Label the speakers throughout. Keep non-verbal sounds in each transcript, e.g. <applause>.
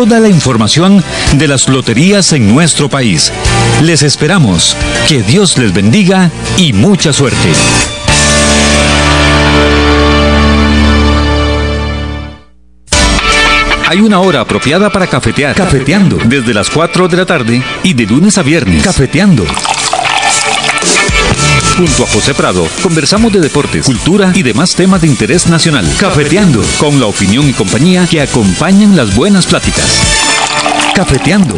Speaker 1: Toda la información de las loterías en nuestro país. Les esperamos. Que Dios les bendiga y mucha suerte. Hay una hora apropiada para cafetear. Cafeteando. Desde las 4 de la tarde y de lunes a viernes. Cafeteando. Junto a José Prado, conversamos de deportes, cultura y demás temas de interés nacional. Cafeteando, con la opinión y compañía que acompañan las buenas pláticas. Cafeteando.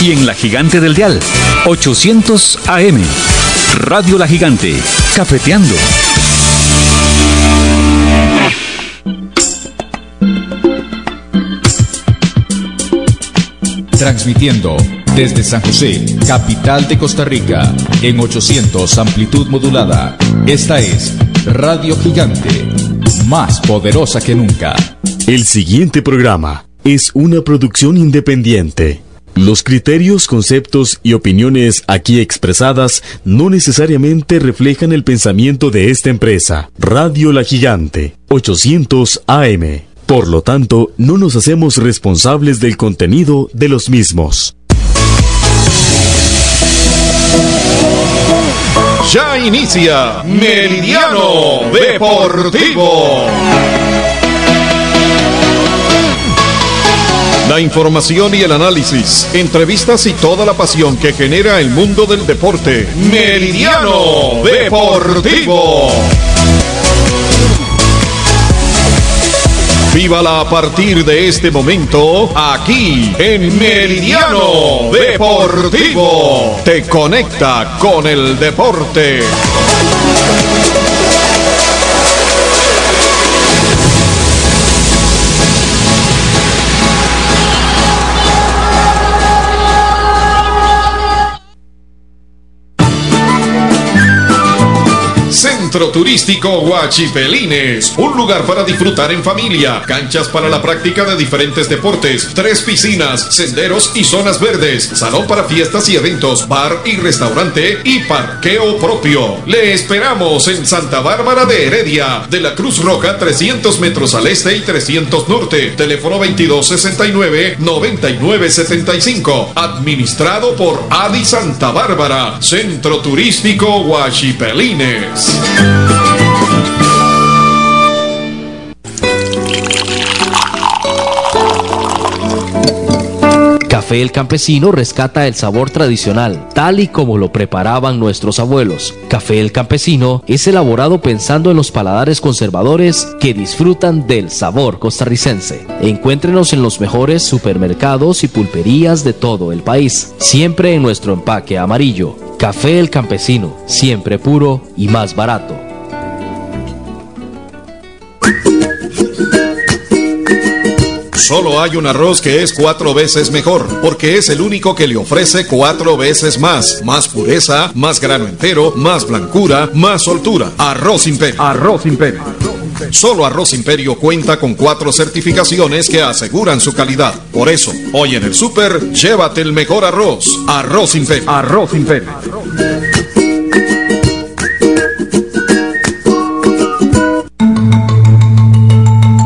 Speaker 1: Y en La Gigante del Dial, 800 AM. Radio La Gigante. Cafeteando.
Speaker 2: Transmitiendo desde San José, capital de Costa Rica, en 800 amplitud modulada. Esta es Radio Gigante, más poderosa que nunca.
Speaker 3: El siguiente programa es una producción independiente. Los criterios, conceptos y opiniones aquí expresadas no necesariamente reflejan el pensamiento de esta empresa. Radio La Gigante, 800 AM. Por lo tanto, no nos hacemos responsables del contenido de los mismos.
Speaker 4: Ya inicia Meridiano Deportivo. La información y el análisis, entrevistas y toda la pasión que genera el mundo del deporte. Meridiano Deportivo. Vívala a partir de este momento aquí en Meridiano Deportivo. Te conecta con el deporte. Centro Turístico Huachipelines, un lugar para disfrutar en familia, canchas para la práctica de diferentes deportes, tres piscinas, senderos y zonas verdes, salón para fiestas y eventos, bar y restaurante y parqueo propio. Le esperamos en Santa Bárbara de Heredia, de la Cruz Roja 300 metros al este y 300 norte, teléfono 2269-9975, administrado por Adi Santa Bárbara, Centro Turístico Huachipelines.
Speaker 5: Café El Campesino rescata el sabor tradicional, tal y como lo preparaban nuestros abuelos. Café El Campesino es elaborado pensando en los paladares conservadores que disfrutan del sabor costarricense. Encuéntrenos en los mejores supermercados y pulperías de todo el país, siempre en nuestro empaque amarillo. Café El Campesino, siempre puro y más barato.
Speaker 4: Solo hay un arroz que es cuatro veces mejor, porque es el único que le ofrece cuatro veces más. Más pureza, más grano entero, más blancura, más soltura. Arroz Imperio.
Speaker 6: Arroz Imperio.
Speaker 4: Solo Arroz Imperio cuenta con cuatro certificaciones que aseguran su calidad. Por eso, hoy en el súper, llévate el mejor arroz. Arroz Imperio.
Speaker 6: Arroz Imperio.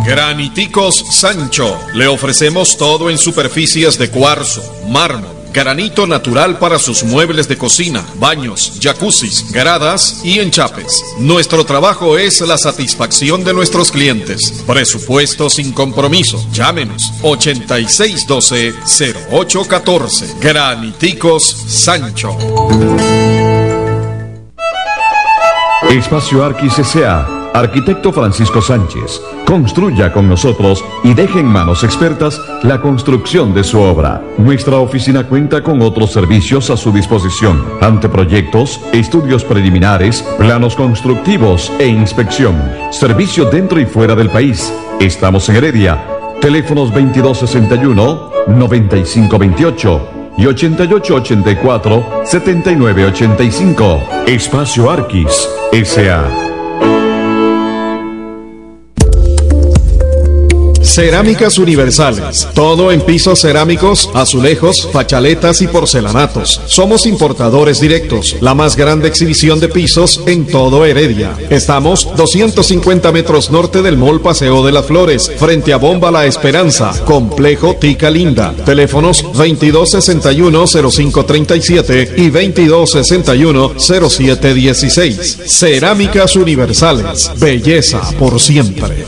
Speaker 4: Graniticos Sancho. Le ofrecemos todo en superficies de cuarzo, mármol, granito natural para sus muebles de cocina, baños, jacuzzis, gradas y enchapes. Nuestro trabajo es la satisfacción de nuestros clientes. Presupuesto sin compromiso. Llámenos 8612-0814. Graniticos Sancho.
Speaker 7: Espacio Arquis. Arquitecto Francisco Sánchez, construya con nosotros y deje en manos expertas la construcción de su obra. Nuestra oficina cuenta con otros servicios a su disposición, anteproyectos, estudios preliminares, planos constructivos e inspección. Servicio dentro y fuera del país. Estamos en Heredia Teléfonos 2261-9528 y 8884-7985. Espacio Arquis, S.A.
Speaker 4: Cerámicas Universales. Todo en pisos cerámicos, azulejos, fachaletas y porcelanatos. Somos importadores directos. La más grande exhibición de pisos en todo Heredia. Estamos 250 metros norte del Mall Paseo de las Flores, frente a Bomba La Esperanza, Complejo Tica Linda. Teléfonos 2261-0537 y 2261-0716. Cerámicas Universales. Belleza por siempre.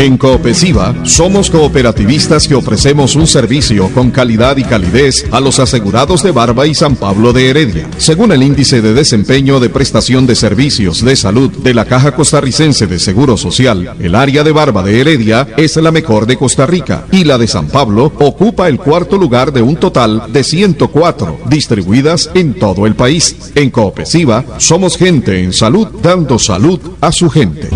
Speaker 4: En Coopesiva somos cooperativistas que ofrecemos un servicio con calidad y calidez a los asegurados de Barba y San Pablo de Heredia. Según el índice de desempeño de prestación de servicios de salud de la Caja Costarricense de Seguro Social, el área de Barba de Heredia es la mejor de Costa Rica y la de San Pablo ocupa el cuarto lugar de un total de 104 distribuidas en todo el país. En Coopesiva somos gente en salud dando salud a su gente.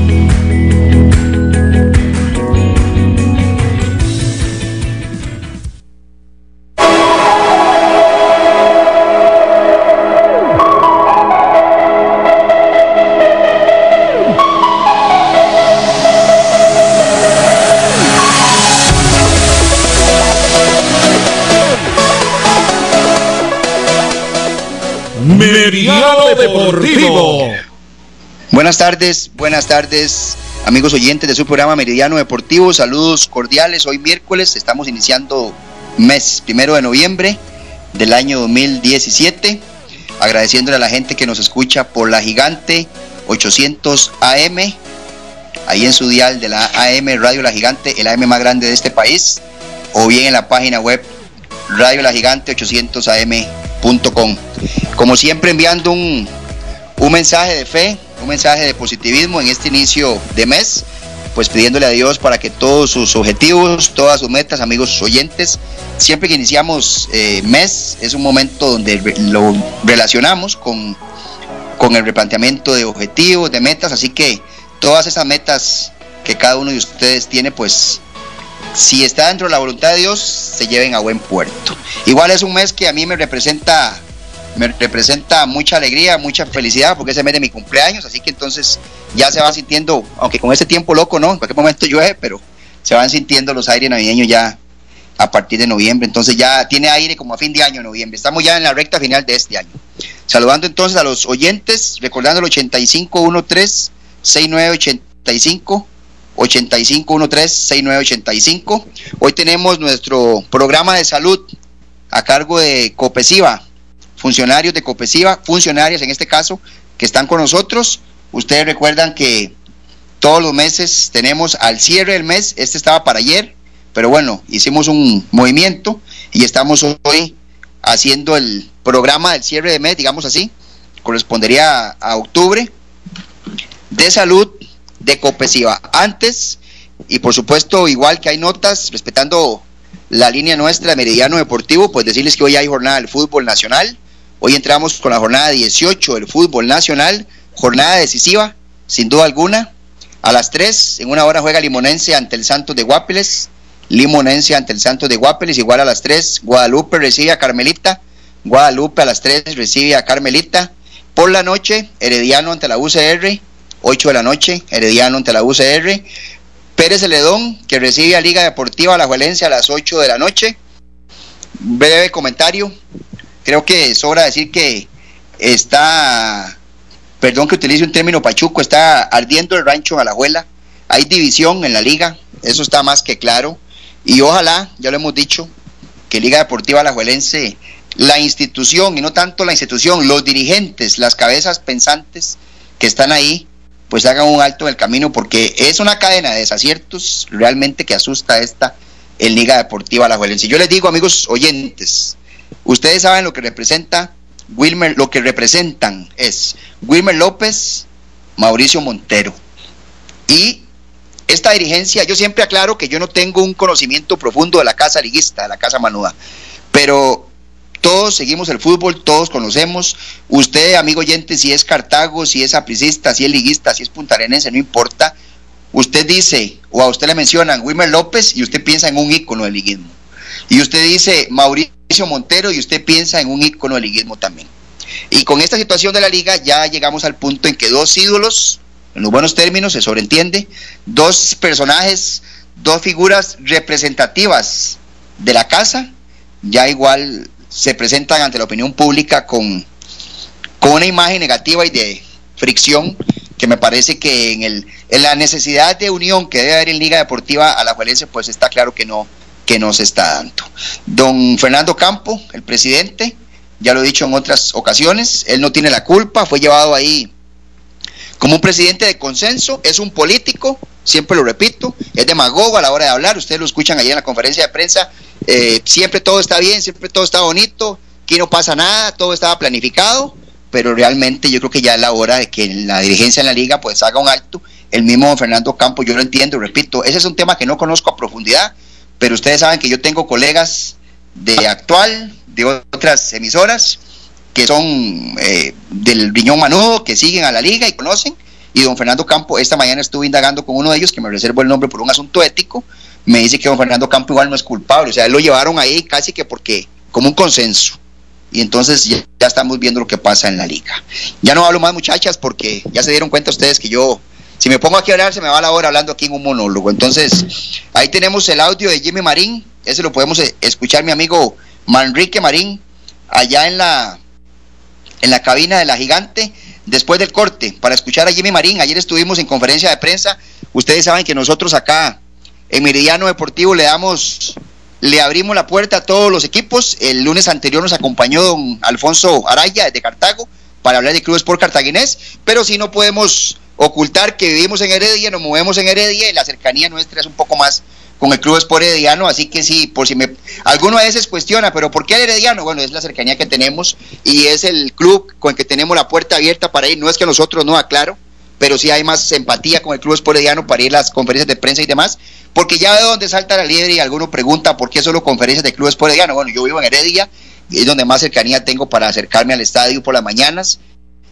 Speaker 6: Buenas tardes, buenas tardes, amigos oyentes de su programa Meridiano Deportivo. Saludos cordiales. Hoy miércoles estamos iniciando mes primero de noviembre del año 2017. Agradeciéndole a la gente que nos escucha por la gigante 800 AM, ahí en su dial de la AM Radio La Gigante, el AM más grande de este país, o bien en la página web Radio La Gigante 800 Como siempre enviando un, un mensaje de fe, un mensaje de positivismo en este inicio de mes, pues pidiéndole a Dios para que todos sus objetivos, todas sus metas, amigos oyentes, siempre que iniciamos eh, mes es un momento donde lo relacionamos con, con el replanteamiento de objetivos, de metas, así que todas esas metas que cada uno de ustedes tiene, pues si está dentro de la voluntad de Dios, se lleven a buen puerto. Igual es un mes que a mí me representa me representa mucha alegría, mucha felicidad, porque es el mes de mi cumpleaños, así que entonces ya se va sintiendo, aunque con este tiempo loco, ¿no? En cualquier momento llueve, pero se van sintiendo los aires navideños ya a partir de noviembre, entonces ya tiene aire como a fin de año, noviembre. Estamos ya en la recta final de este año. Saludando entonces a los oyentes, recordando el 8513 6985 8513 6985. Hoy tenemos nuestro programa de salud a cargo de Copesiva, funcionarios de Copesiva, funcionarias en este caso, que están con nosotros. Ustedes recuerdan que todos los meses tenemos al cierre del mes, este estaba para ayer, pero bueno, hicimos un movimiento y estamos hoy haciendo el programa del cierre de mes, digamos así, correspondería a, octubre, de salud de Copesiva. Antes, y por supuesto, igual que hay notas, respetando la línea nuestra, Meridiano Deportivo, pues decirles que hoy hay jornada del fútbol nacional. Hoy entramos con la jornada 18 del fútbol nacional, jornada decisiva, sin duda alguna. A las 3, en una hora juega Limonense ante el Santos de Guapiles. Limonense ante el Santos de Guapiles, igual a las 3. Guadalupe recibe a Carmelita. Guadalupe a las 3 recibe a Carmelita. Por la noche, Herediano ante la UCR. 8 de la noche, Herediano ante la UCR. Pérez Celedón, que recibe a Liga Deportiva La Juelencia a las 8 de la noche. Breve comentario creo que sobra decir que está, perdón que utilice un término pachuco, está ardiendo el rancho a la abuela. Hay división en la liga, eso está más que claro. Y ojalá, ya lo hemos dicho, que Liga Deportiva Alajuelense, la institución, y no tanto la institución, los dirigentes, las cabezas pensantes que están ahí, pues hagan un alto en el camino, porque es una cadena de desaciertos realmente que asusta esta en Liga Deportiva Alajuelense. Yo les digo, amigos oyentes, Ustedes saben lo que representa Wilmer, lo que representan es Wilmer López, Mauricio Montero. Y esta dirigencia, yo siempre aclaro que yo no tengo un conocimiento profundo de la casa liguista, de la casa manuda, pero Todos seguimos el fútbol, todos conocemos. Usted, amigo oyente, si es Cartago, si es apricista, si es liguista, si es puntarenense, no importa. Usted dice, o a usted le mencionan Wilmer López y usted piensa en un ícono del liguismo. Y usted dice Mauricio Montero y usted piensa en un ícono del liguismo también. Y con esta situación de la liga ya llegamos al punto en que dos ídolos, en los buenos términos, se sobreentiende, dos personajes, dos figuras representativas de la casa, ya igual se presentan ante la opinión pública con, con una imagen negativa y de fricción que me parece que en, el, en la necesidad de unión que debe haber en Liga Deportiva a la Juelense, pues está claro que no, que no se está dando. Don Fernando Campo, el presidente, ya lo he dicho en otras ocasiones, él no tiene la culpa, fue llevado ahí como un presidente de consenso, es un político, siempre lo repito, es demagogo a la hora de hablar, ustedes lo escuchan ahí en la conferencia de prensa, eh, siempre todo está bien, siempre todo está bonito, aquí no pasa nada, todo estaba planificado, pero realmente yo creo que ya es la hora de que la dirigencia en la liga pues haga un alto. El mismo Fernando Campos, yo lo entiendo, repito, ese es un tema que no conozco a profundidad, pero ustedes saben que yo tengo colegas de actual, de otras emisoras, que son eh, del Riñón Manudo, que siguen a la liga y conocen. Y don Fernando Campo, esta mañana estuve indagando con uno de ellos, que me reservo el nombre por un asunto ético, me dice que don Fernando Campo igual no es culpable, o sea, lo llevaron ahí casi que porque, como un consenso. Y entonces ya, ya estamos viendo lo que pasa en la liga. Ya no hablo más muchachas porque ya se dieron cuenta ustedes que yo si me pongo aquí a hablar, se me va la hora hablando aquí en un monólogo. Entonces, ahí tenemos el audio de Jimmy Marín. Ese lo podemos eh, escuchar mi amigo Manrique Marín, allá en la, en la cabina de la gigante, después del corte, para escuchar a Jimmy Marín. Ayer estuvimos en conferencia de prensa. Ustedes saben que nosotros acá en Meridiano Deportivo le damos, le abrimos la puerta a todos los equipos. El lunes anterior nos acompañó don Alfonso Araya desde Cartago para hablar de Club Sport Cartaginés, pero si no podemos ocultar que vivimos en Heredia, nos movemos en Heredia y la cercanía nuestra es un poco más con el Club Sport así que sí, por si me alguno a veces cuestiona, pero ¿por qué el Herediano? Bueno, es la cercanía que tenemos y es el club con el que tenemos la puerta abierta para ir, no es que nosotros no, aclaro, pero sí hay más empatía con el Club Sport Herediano para ir a las conferencias de prensa y demás, porque ya de donde salta la liebre y alguno pregunta por qué solo conferencias de Club Sport Herediano, bueno, yo vivo en Heredia, y es donde más cercanía tengo para acercarme al estadio por las mañanas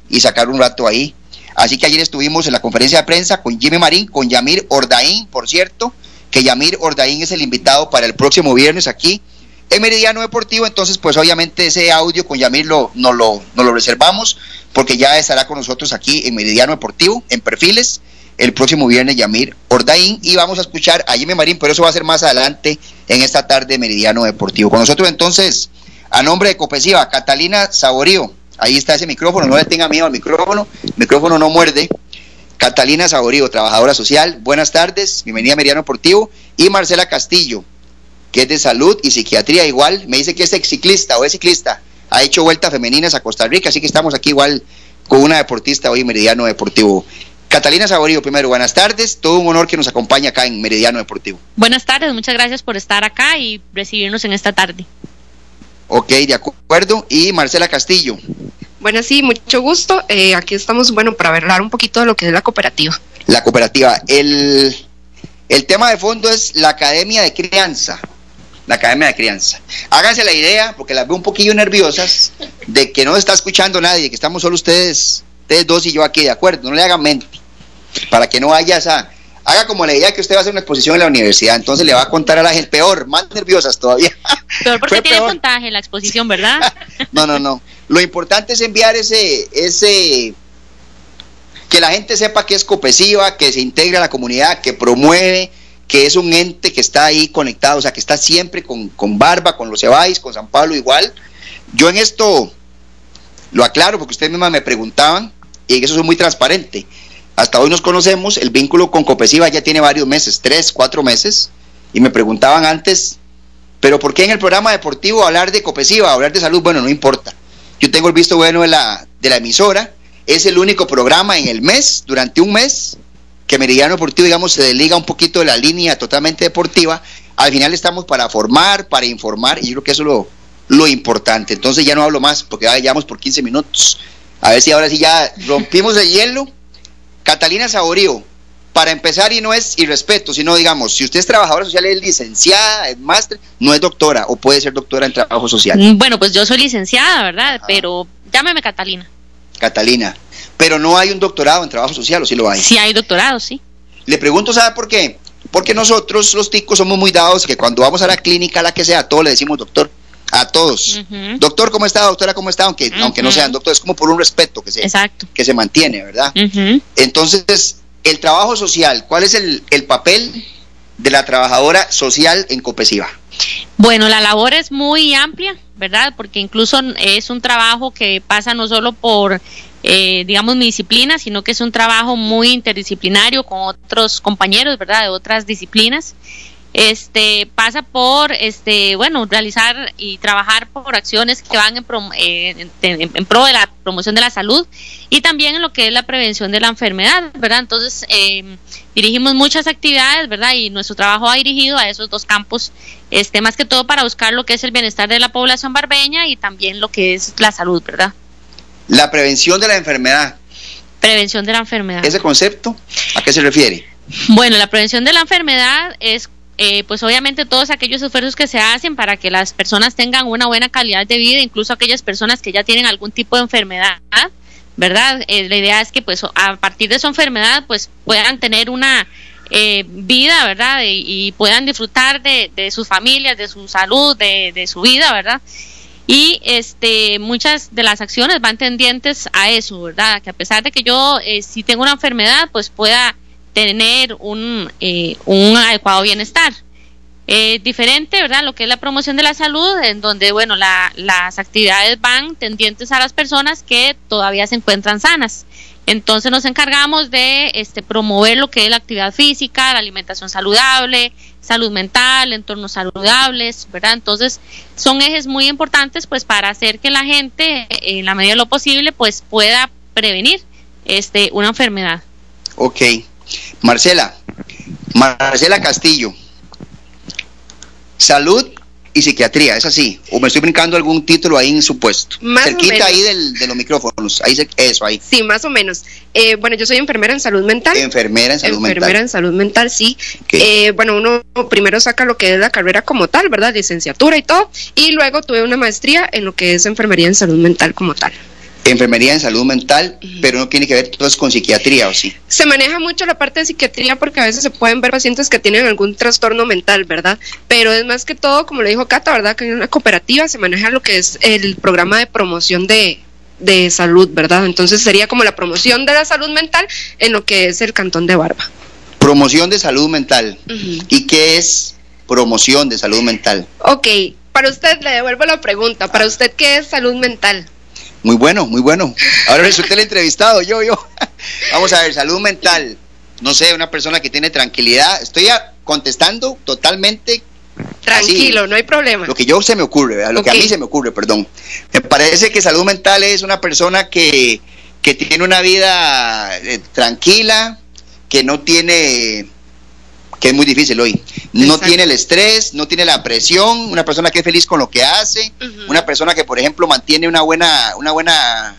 Speaker 6: y sacar un rato ahí. Así que ayer estuvimos en la conferencia de prensa con Jimmy Marín, con Yamir Ordaín, por cierto, que Yamir Ordaín es el invitado para el próximo viernes aquí en Meridiano Deportivo. Entonces, pues obviamente ese audio con Yamir lo, no lo, no lo reservamos porque ya estará con nosotros aquí en Meridiano Deportivo, en perfiles, el próximo viernes Yamir Ordaín y vamos a escuchar a Jimmy Marín, pero eso va a ser más adelante en esta tarde Meridiano Deportivo. Con nosotros entonces, a nombre de Copesiva, Catalina Saborío, Ahí está ese micrófono, no le tenga miedo al micrófono, el micrófono no muerde. Catalina Saborío, trabajadora social, buenas tardes, bienvenida a Meridiano Deportivo. Y Marcela Castillo, que es de salud y psiquiatría igual, me dice que es ex ciclista o es ciclista, ha hecho vueltas femeninas a Costa Rica, así que estamos aquí igual con una deportista hoy en Meridiano Deportivo. Catalina Saborío, primero, buenas tardes. Todo un honor que nos acompañe acá en Meridiano Deportivo.
Speaker 8: Buenas tardes, muchas gracias por estar acá y recibirnos en esta tarde.
Speaker 6: Ok, de acuerdo. Y Marcela Castillo.
Speaker 9: Bueno, sí, mucho gusto. Eh, aquí estamos, bueno, para hablar un poquito de lo que es la cooperativa.
Speaker 6: La cooperativa. El, el tema de fondo es la Academia de Crianza. La Academia de Crianza. Háganse la idea, porque las veo un poquillo nerviosas, de que no está escuchando nadie, que estamos solo ustedes, ustedes dos y yo aquí, ¿de acuerdo? No le hagan mente. Para que no haya esa haga como la idea que usted va a hacer una exposición en la universidad, entonces le va a contar a la gente peor, más nerviosas todavía. <laughs>
Speaker 8: Peor porque tiene puntaje la exposición, ¿verdad? <laughs>
Speaker 6: no, no, no. Lo importante es enviar ese, ese, que la gente sepa que es copesiva, que se integra a la comunidad, que promueve, que es un ente que está ahí conectado, o sea, que está siempre con, con Barba, con los Cebáis, con San Pablo igual. Yo en esto lo aclaro porque ustedes mismas me preguntaban y eso es muy transparente hasta hoy nos conocemos, el vínculo con Copesiva ya tiene varios meses, tres, cuatro meses, y me preguntaban antes, pero ¿por qué en el programa deportivo hablar de Copesiva, hablar de salud? Bueno, no importa. Yo tengo el visto bueno de la, de la emisora, es el único programa en el mes, durante un mes, que Meridiano Deportivo, digamos, se desliga un poquito de la línea totalmente deportiva. Al final estamos para formar, para informar, y yo creo que eso es lo, lo importante. Entonces ya no hablo más, porque ya llevamos por 15 minutos. A ver si ahora sí ya rompimos el hielo Catalina Saborío, para empezar, y no es irrespeto, sino digamos, si usted es trabajadora social, es licenciada, es máster, no es doctora o puede ser doctora en trabajo social.
Speaker 8: Mm, bueno, pues yo soy licenciada, ¿verdad? Pero llámeme Catalina.
Speaker 6: Catalina, pero no hay un doctorado en trabajo social, ¿o sí lo hay?
Speaker 8: Sí hay doctorado, sí.
Speaker 6: Le pregunto, ¿sabe por qué? Porque nosotros los ticos somos muy dados que cuando vamos a la clínica, a la que sea, todos le decimos doctor. A todos. Doctor, ¿cómo está? Doctora, ¿cómo está? Aunque, aunque no sean doctores, es como por un respeto que se, que se mantiene, ¿verdad? Entonces, el trabajo social, ¿cuál es el, el papel de la trabajadora social en Copesiva?
Speaker 8: Bueno, la labor es muy amplia, ¿verdad? Porque incluso es un trabajo que pasa no solo por eh, digamos, mi disciplina, sino que es un trabajo muy interdisciplinario con otros compañeros, ¿verdad?, de otras disciplinas. Este pasa por, este, bueno, realizar y trabajar por acciones que van en, eh, en, pro de la promoción de la salud y también en lo que es la prevención de la enfermedad, ¿verdad? Entonces, em, dirigimos muchas actividades, ¿verdad? Y nuestro trabajo ha dirigido a esos dos campos, este, más que todo para buscar lo que es el bienestar de la población barbeña y también lo que es la salud, ¿verdad?
Speaker 6: La prevención de la enfermedad.
Speaker 8: Prevención de la enfermedad.
Speaker 6: ¿Ese concepto a qué se refiere?
Speaker 8: Bueno, la prevención de la enfermedad es eh, pues obviamente todos aquellos esfuerzos que se hacen para que las personas tengan una buena calidad de vida, incluso aquellas personas que ya tienen algún tipo de enfermedad, ¿verdad? Eh, la idea es que pues a partir de su enfermedad pues puedan tener una eh, vida, ¿verdad? Y, puedan disfrutar de, sus familias, de su salud, de, de su vida, ¿verdad? Y este, muchas de las acciones van tendientes a eso, ¿verdad? Que a pesar de que yo, eh, si tengo una enfermedad, pues pueda tener un, eh, un adecuado bienestar. Eh, diferente, ¿verdad? Lo que es la promoción de la salud, en donde, bueno, la, las actividades van tendientes a las personas que todavía se encuentran sanas. Entonces nos encargamos de este, promover lo que es la actividad física, la alimentación saludable, salud mental, entornos saludables, ¿verdad? Entonces, son ejes muy importantes pues para hacer que la gente en la medida de lo posible pues pueda prevenir este una enfermedad.
Speaker 6: Ok. Marcela, Marcela Castillo. Salud y psiquiatría, es así. O me estoy brincando algún título ahí en su puesto.
Speaker 9: Más
Speaker 6: Cerquita ahí del, de los micrófonos. Ahí eso, ahí.
Speaker 9: Sí, más o menos. Eh, bueno, yo soy enfermera en salud mental.
Speaker 6: Enfermera en salud
Speaker 9: mental. Enfermera en salud mental, sí. Eh, bueno, uno primero saca lo que es la carrera como tal, ¿verdad? Licenciatura y todo. Y luego tuve una maestría en lo que es enfermería en salud mental como tal
Speaker 6: enfermería en salud mental, pero no tiene que ver todo con psiquiatría, ¿o sí?
Speaker 9: Se maneja mucho la parte de psiquiatría porque a veces se pueden ver pacientes que tienen algún trastorno mental, ¿verdad? Pero es más que todo, como le dijo Cata, ¿verdad? Que en una cooperativa se maneja lo que es el programa de promoción de, salud, ¿verdad? Entonces sería como la promoción de la salud mental en lo que es el cantón de Barba.
Speaker 6: Promoción de salud mental. ¿Y qué es promoción de salud mental?
Speaker 9: Ok, para usted le devuelvo la pregunta. ¿Para usted qué es salud mental?
Speaker 6: Muy bueno, muy bueno. Ahora resulta el entrevistado, yo, yo. <laughs> Vamos a ver, salud mental. No sé, una persona que tiene tranquilidad. Estoy contestando totalmente.
Speaker 9: Tranquilo, no hay problema.
Speaker 6: Lo que yo se me ocurre, lo que a mí se me ocurre, perdón. Me parece que salud mental es una persona que, que tiene una vida eh, tranquila, que no tiene que es muy difícil hoy. No tiene el estrés, no tiene la presión, una persona que es feliz con lo que hace, una persona que, por ejemplo, mantiene una buena, una buena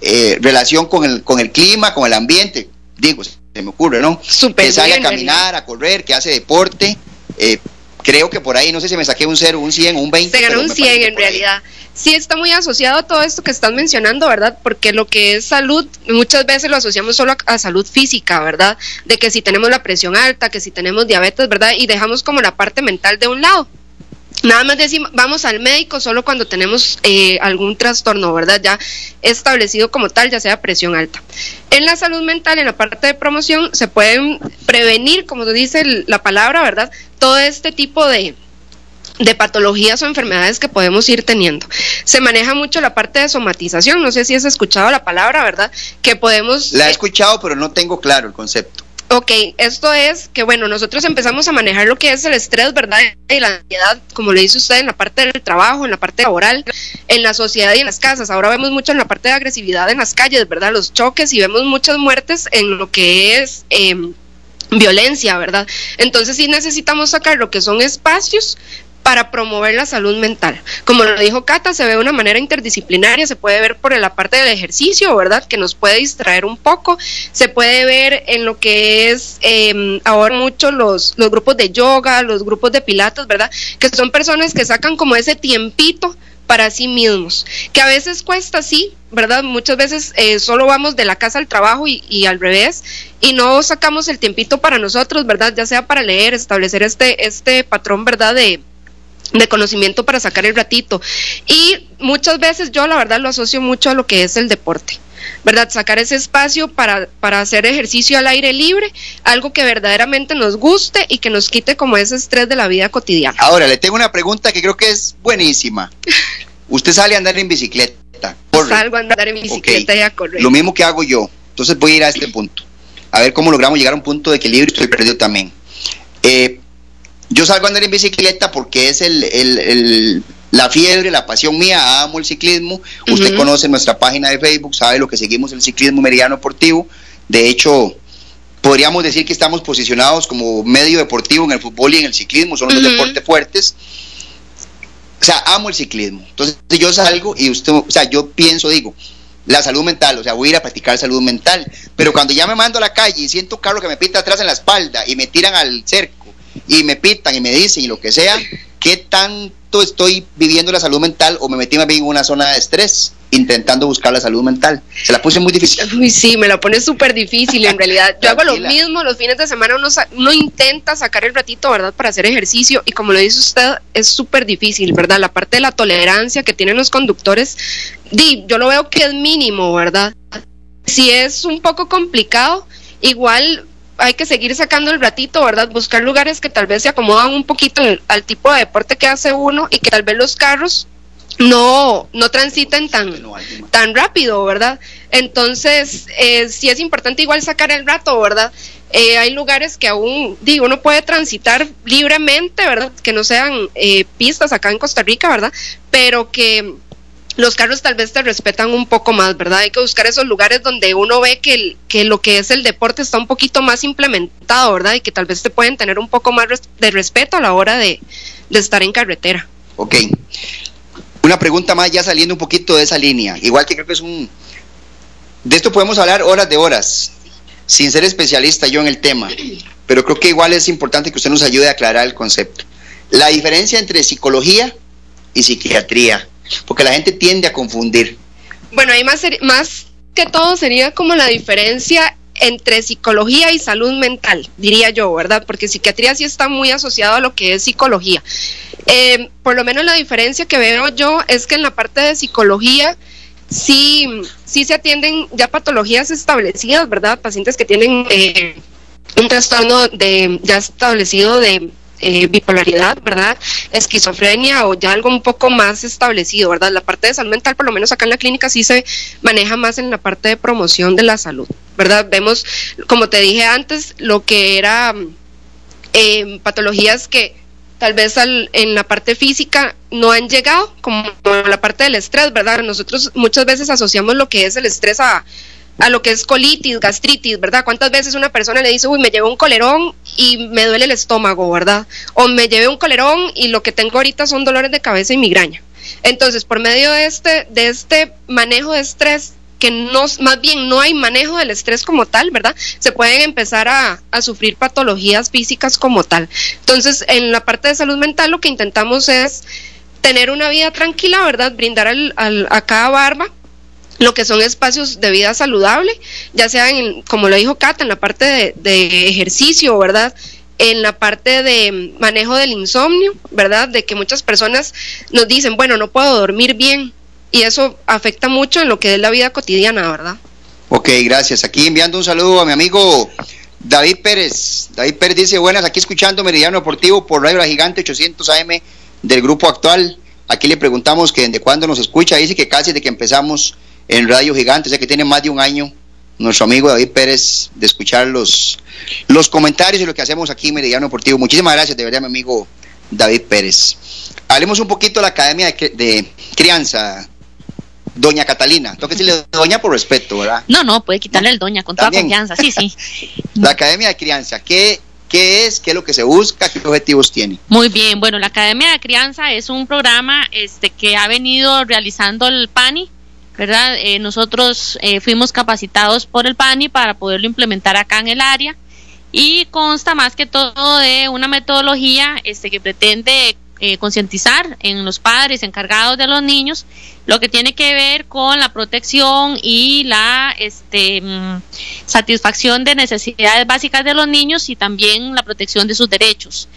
Speaker 6: eh, relación con el, con el clima, con el ambiente. Digo, se me ocurre, ¿no? que sale a caminar, a correr, que hace deporte. Eh, creo que por ahí, no sé si me saqué un 0, un 100, un 20.
Speaker 9: Se ganó un 100 en realidad. Sí está muy asociado a todo esto que están mencionando, ¿verdad? Porque lo que es salud, muchas veces lo asociamos solo a, salud física, ¿verdad? De que si tenemos la presión alta, que si tenemos diabetes, ¿verdad? Y dejamos como la parte mental de un lado. Nada más decimos, vamos al médico solo cuando tenemos eh, algún trastorno, ¿verdad? Ya establecido como tal, ya sea presión alta. En la salud mental, en la parte de promoción, se pueden prevenir, como dice la palabra, ¿verdad? Todo este tipo de, de patologías o enfermedades que podemos ir teniendo. Se maneja mucho la parte de somatización, no sé si has escuchado la palabra, ¿verdad? Que podemos...
Speaker 6: La he escuchado, pero no tengo claro el concepto.
Speaker 9: Ok, esto es que bueno, nosotros empezamos a manejar lo que es el estrés, ¿verdad? Y la ansiedad, como le dice usted, en la parte del trabajo, en la parte laboral, en la sociedad y en las casas. Ahora vemos mucho en la parte de agresividad en las calles, ¿verdad? Los choques y vemos muchas muertes en lo que es em, violencia, ¿verdad? Entonces sí necesitamos sacar lo que son espacios para promover la salud mental. Como lo dijo Cata, se ve de una manera interdisciplinaria, se puede ver por la parte del ejercicio, ¿verdad? Que nos puede distraer un poco, se puede ver en lo que es em, ahora mucho los, los grupos de yoga, los grupos de pilates, ¿verdad? Que son personas que sacan como ese tiempito para sí mismos, que a veces cuesta, sí, ¿verdad? Muchas veces eh, solo vamos de la casa al trabajo y, al revés, y no sacamos el tiempito para nosotros, ¿verdad? Ya sea para leer, establecer este, este patrón, ¿verdad? De, de conocimiento para sacar el ratito. Y muchas veces yo la verdad lo asocio mucho a lo que es el deporte. ¿Verdad? Sacar ese espacio para, para hacer ejercicio al aire libre, algo que verdaderamente nos guste y que nos quite como ese estrés de la vida cotidiana.
Speaker 6: Ahora, le tengo una pregunta que creo que es buenísima. <laughs> Usted sale a andar en bicicleta.
Speaker 9: Corre. Salgo a andar en bicicleta y a correr.
Speaker 6: Lo mismo que hago yo. Entonces voy a ir a este punto. A ver cómo logramos llegar a un punto de equilibrio. Estoy perdido también. Eh, yo salgo a andar en bicicleta porque es el, el, el, la fiebre, la pasión mía, amo el ciclismo. Usted uh -huh. conoce nuestra página de Facebook, sabe lo que seguimos el ciclismo meridiano deportivo. De hecho, podríamos decir que estamos posicionados como medio deportivo en el fútbol y en el ciclismo, son los uh -huh. deportes fuertes. O sea, amo el ciclismo. Entonces yo salgo y usted, o sea, yo pienso, digo, la salud mental, o sea, voy a ir a practicar salud mental, pero cuando ya me mando a la calle y siento un carro que me pita atrás en la espalda y me tiran al cerco y me pitan y me dicen y lo que sea, ¿qué tanto estoy viviendo la salud mental o me metí más bien en una zona de estrés intentando buscar la salud mental? Se la puse muy difícil.
Speaker 9: Uy, sí, me la pone súper difícil en realidad. Yo hago lo mismo, los fines de semana uno, uno, intenta sacar el ratito, ¿verdad? Para hacer ejercicio y como lo dice usted, es súper difícil, ¿verdad? La parte de la tolerancia que tienen los conductores, di, yo lo veo que es mínimo, ¿verdad? Si es un poco complicado, igual hay que seguir sacando el ratito, ¿verdad? Buscar lugares que tal vez se acomodan un poquito al, al, tipo de deporte que hace uno y que tal vez los carros no, no transiten tan, tan rápido, ¿verdad? Entonces, eh, sí es importante igual sacar el rato, ¿verdad? Eh, hay lugares que aún, digo, uno puede transitar libremente, ¿verdad? Que no sean eh, pistas acá en Costa Rica, ¿verdad? Pero que los carros tal vez te respetan un poco más, ¿verdad? Hay que buscar esos lugares donde uno ve que, el, que lo que es el deporte está un poquito más implementado, ¿verdad? Y que tal vez te pueden tener un poco más de respeto a la hora de, de estar en carretera.
Speaker 6: Ok. Una pregunta más ya saliendo un poquito de esa línea. Igual que creo que es un... De esto podemos hablar horas de horas, sin ser especialista yo en el tema, pero creo que igual es importante que usted nos ayude a aclarar el concepto. La diferencia entre psicología y psiquiatría porque la gente tiende a confundir.
Speaker 9: Bueno, ahí más, más que todo sería como la diferencia entre psicología y salud mental, diría yo, ¿verdad? Porque psiquiatría sí está muy asociado a lo que es psicología. Eh, por lo menos la diferencia que veo yo es que en la parte de psicología sí, sí se atienden ya patologías establecidas, ¿verdad? Pacientes que tienen eh, un trastorno de, ya establecido de eh, bipolaridad, ¿verdad? Esquizofrenia o ya algo un poco más establecido, ¿verdad? La parte de salud mental, por lo menos acá en la clínica, sí se maneja más en la parte de promoción de la salud, ¿verdad? Vemos, como te dije antes, lo que era eh, patologías que tal vez al, en la parte física no han llegado, como la parte del estrés, ¿verdad? Nosotros muchas veces asociamos lo que es el estrés a a lo que es colitis, gastritis, ¿verdad? ¿Cuántas veces una persona le dice, uy, me llevé un colerón y me duele el estómago, ¿verdad? O me llevé un colerón y lo que tengo ahorita son dolores de cabeza y migraña. Entonces, por medio de este, de este manejo de estrés, que no, más bien no hay manejo del estrés como tal, ¿verdad? Se pueden empezar a, a sufrir patologías físicas como tal. Entonces, en la parte de salud mental lo que intentamos es tener una vida tranquila, ¿verdad? Brindar al, al, a cada barba lo que son espacios de vida saludable, ya sea, en, como lo dijo Cata, en la parte de, ejercicio, ¿verdad? En la parte de manejo del insomnio, ¿verdad? De que muchas personas nos dicen, bueno, no puedo dormir bien, y eso afecta mucho en lo que es la vida cotidiana, ¿verdad?
Speaker 6: Ok, gracias. Aquí enviando un saludo a mi amigo David Pérez. David Pérez dice, buenas, aquí escuchando Meridiano Deportivo por Radio La Gigante 800 AM del grupo actual. Aquí le preguntamos que desde cuándo nos escucha, dice que casi de que empezamos en Radio Gigante, sea que tiene más de un año nuestro amigo David Pérez de escuchar los, los comentarios y lo que hacemos aquí en Meridiano Deportivo. Muchísimas gracias, de verdad, mi amigo David Pérez. Hablemos un poquito de la Academia de, de Crianza, Doña Catalina. Tengo que decirle Doña por respeto, ¿verdad?
Speaker 8: No, no, puede quitarle el Doña con ¿También? toda confianza, sí, sí. <laughs>
Speaker 6: la Academia de Crianza, ¿qué, qué es, qué es lo que se busca, qué objetivos tiene.
Speaker 8: Muy bien, bueno, la Academia de Crianza es un programa este, que ha venido realizando el PANI, ¿verdad? Eh, nosotros eh, fuimos capacitados por el PANI para poderlo implementar acá en el área y consta más que todo de una metodología este, que pretende eh, concientizar en los padres encargados de los niños lo que tiene que ver con la protección y la este, mm, satisfacción de necesidades básicas de los niños y también la protección de sus derechos.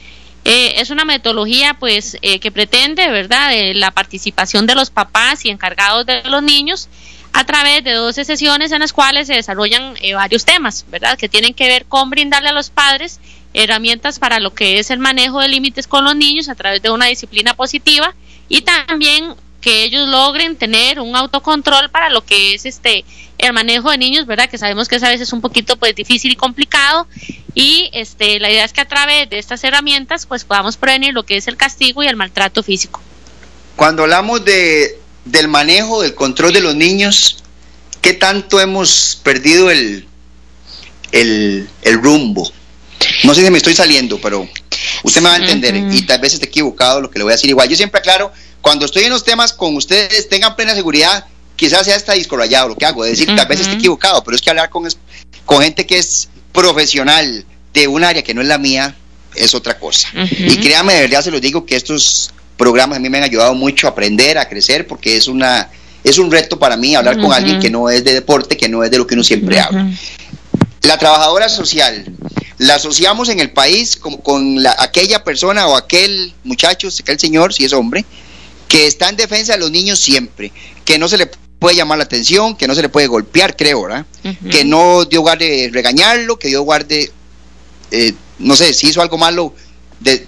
Speaker 8: Eh, es una metodología pues eh, que pretende, ¿verdad?, la participación de los papás y encargados de los niños a través de 12 sesiones en las cuales se desarrollan varios temas, ¿verdad?, que tienen que ver con brindarle a los padres herramientas para lo que es el manejo de límites con los niños a través de una disciplina positiva y también que ellos logren tener un autocontrol para lo que es este el manejo de niños, ¿verdad? Que sabemos que es a veces un poquito pues difícil y complicado y este la idea es que a través de estas herramientas pues podamos prevenir lo que es el castigo y el maltrato físico.
Speaker 6: Cuando hablamos de del manejo, del control de los niños, ¿qué tanto hemos perdido el el, el rumbo? No sé si me estoy saliendo, pero usted me va a entender y tal vez esté equivocado lo que le voy a decir igual. Yo siempre aclaro, cuando estoy en los temas con ustedes, tengan plena seguridad, quizás sea hasta discorrayado lo que hago, es decir, tal vez esté equivocado, pero es que hablar con, con gente que es profesional de un área que no es la mía es otra cosa. Y créanme, de verdad se los digo que estos programas a mí me han ayudado mucho a aprender, a crecer, porque es una es un reto para mí hablar con alguien que no es de deporte, que no es de lo que uno siempre habla. La trabajadora social, la asociamos en el país como con la, aquella persona o aquel muchacho, aquel señor, si es hombre, que está en defensa de los niños siempre, que no se le puede llamar la atención, que no se le puede golpear, creo, ¿verdad? Que no dio lugar de regañarlo, que dio lugar de, eh, no sé, si hizo algo malo, de,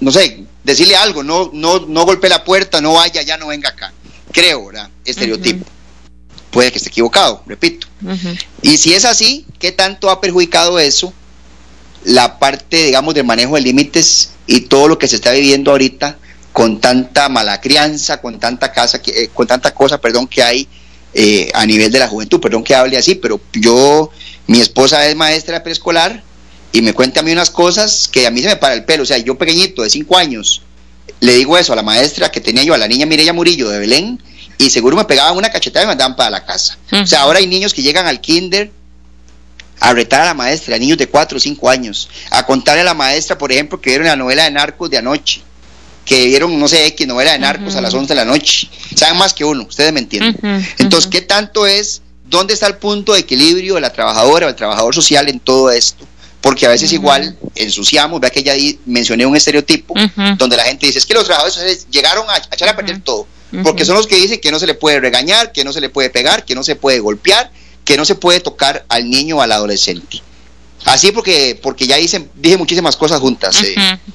Speaker 6: no sé, decirle algo, no, no, no golpee la puerta, no vaya, ya no venga acá. Creo, ¿verdad? Estereotipo puede que esté equivocado, repito. Y si es así, ¿qué tanto ha perjudicado eso la parte, digamos, del manejo de límites y todo lo que se está viviendo ahorita con tanta mala crianza, con tanta casa, que, eh, con tanta cosa, perdón, que hay eh, a nivel de la juventud, perdón que hable así, pero yo, mi esposa es maestra preescolar y me cuenta a mí unas cosas que a mí se me para el pelo, o sea, yo pequeñito de cinco años, le digo eso a la maestra que tenía yo, a la niña Mireya Murillo de Belén, y seguro me pegaban una cachetada y me mandaban para la casa. O sea, ahora hay niños que llegan al kinder a retar a la maestra, niños de 4 o 5 años, a contarle a la maestra, por ejemplo, que vieron la novela de narcos de anoche, que vieron, no sé, X novela de narcos a las 11 de la noche. Saben más que uno, ustedes me entienden. Entonces, ¿qué tanto es, dónde está el punto de equilibrio de la trabajadora o el trabajador social en todo esto? Porque a veces igual ensuciamos, vea que ya mencioné un estereotipo, donde la gente dice, es que los trabajadores llegaron a, a echar a perder todo porque son los que dicen que no se le puede regañar, que no se le puede pegar, que no se puede golpear, que no se puede tocar al niño o al adolescente. Así porque porque ya hice, dije muchísimas cosas juntas, eh,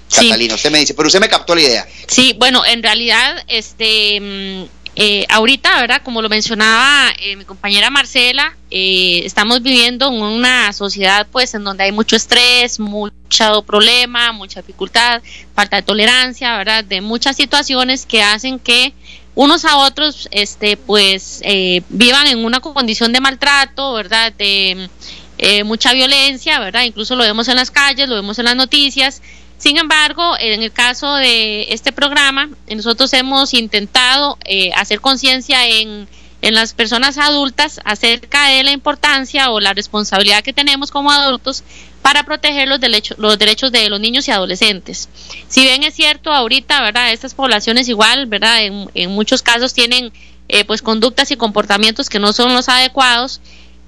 Speaker 6: Catalina. Usted me dice, pero usted me captó la idea.
Speaker 8: Sí, bueno, en realidad, este, mm, eh, ahorita, ¿verdad? Como lo mencionaba eh, mi compañera Marcela, estamos viviendo en una sociedad, pues, en donde hay mucho estrés, mucho problema, mucha dificultad, falta de tolerancia, ¿verdad? De muchas situaciones que hacen que unos a otros, este, pues, eh, vivan en una condición de maltrato, ¿verdad? De eh, mucha violencia, ¿verdad? Incluso lo vemos en las calles, lo vemos en las noticias. Sin embargo, en el caso de este programa, nosotros hemos intentado eh, hacer conciencia en, en las personas adultas acerca de la importancia o la responsabilidad que tenemos como adultos para proteger los derechos, los derechos de los niños y adolescentes. Si bien es cierto, ahorita, ¿verdad? Estas poblaciones igual, ¿verdad? En, en muchos casos tienen eh, pues conductas y comportamientos que no son los adecuados.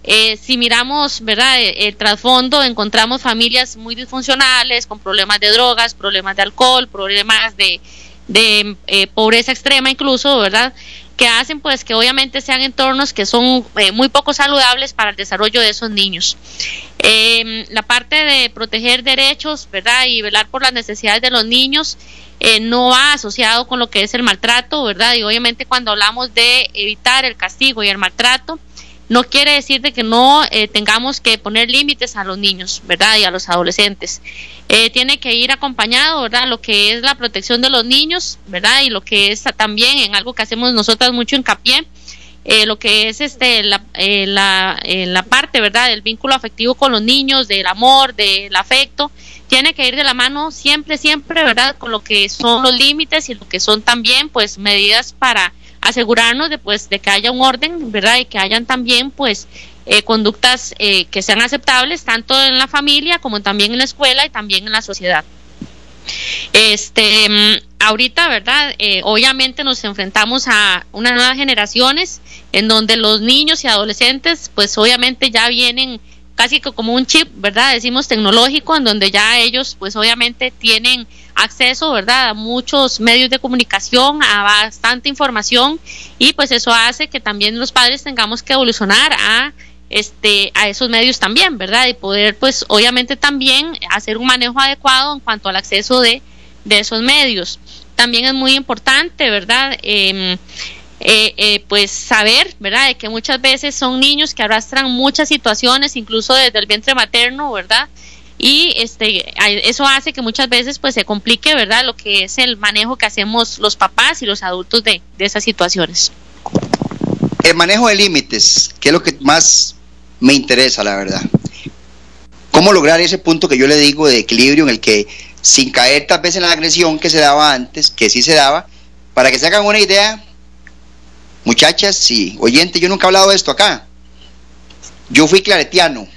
Speaker 8: Eh, si miramos, ¿verdad? El, trasfondo, encontramos familias muy disfuncionales, con problemas de drogas, problemas de alcohol, problemas de, de eh, pobreza extrema incluso, ¿verdad? que hacen pues que obviamente sean entornos que son eh, muy poco saludables para el desarrollo de esos niños. Em, la parte de proteger derechos, ¿verdad? Y velar por las necesidades de los niños eh, no va asociado con lo que es el maltrato, ¿verdad? Y obviamente cuando hablamos de evitar el castigo y el maltrato, no quiere decir de que no eh, tengamos que poner límites a los niños, ¿verdad? Y a los adolescentes. Eh, tiene que ir acompañado, ¿verdad? Lo que es la protección de los niños, ¿verdad? Y lo que es también en algo que hacemos nosotras mucho hincapié, eh, lo que es este la, eh, la, eh, la parte, ¿verdad?, del vínculo afectivo con los niños, del amor, del afecto, tiene que ir de la mano siempre, siempre, ¿verdad?, con lo que son los límites y lo que son también, pues, medidas para asegurarnos de, pues, de que haya un orden, ¿verdad?, y que hayan también, pues, conductas que sean aceptables tanto en la familia como también en la escuela y también en la sociedad. Este, mm, ahorita, ¿verdad? Eh, obviamente nos enfrentamos a unas nuevas generaciones en donde los niños y adolescentes, pues obviamente ya vienen casi como un chip, ¿verdad? Decimos tecnológico, en donde ya ellos, pues obviamente tienen acceso, ¿verdad? A muchos medios de comunicación, a bastante información y pues eso hace que también los padres tengamos que evolucionar a este a esos medios también, ¿verdad? Y poder pues obviamente también hacer un manejo adecuado en cuanto al acceso de, de esos medios. También es muy importante, ¿verdad? Em, eh, eh, pues saber, ¿verdad? De que muchas veces son niños que arrastran muchas situaciones, incluso desde el vientre materno, ¿verdad? Y este, eso hace que muchas veces pues se complique, ¿verdad? Lo que es el manejo que hacemos los papás y los adultos de, de esas situaciones.
Speaker 6: El manejo de límites, que es lo que más me interesa, la verdad. ¿Cómo lograr ese punto que yo le digo de equilibrio en el que, sin caer tal vez en la agresión que se daba antes, que sí se daba, para que se hagan una idea, muchachas sí, oyentes, yo nunca he hablado de esto acá. Yo fui claretiano,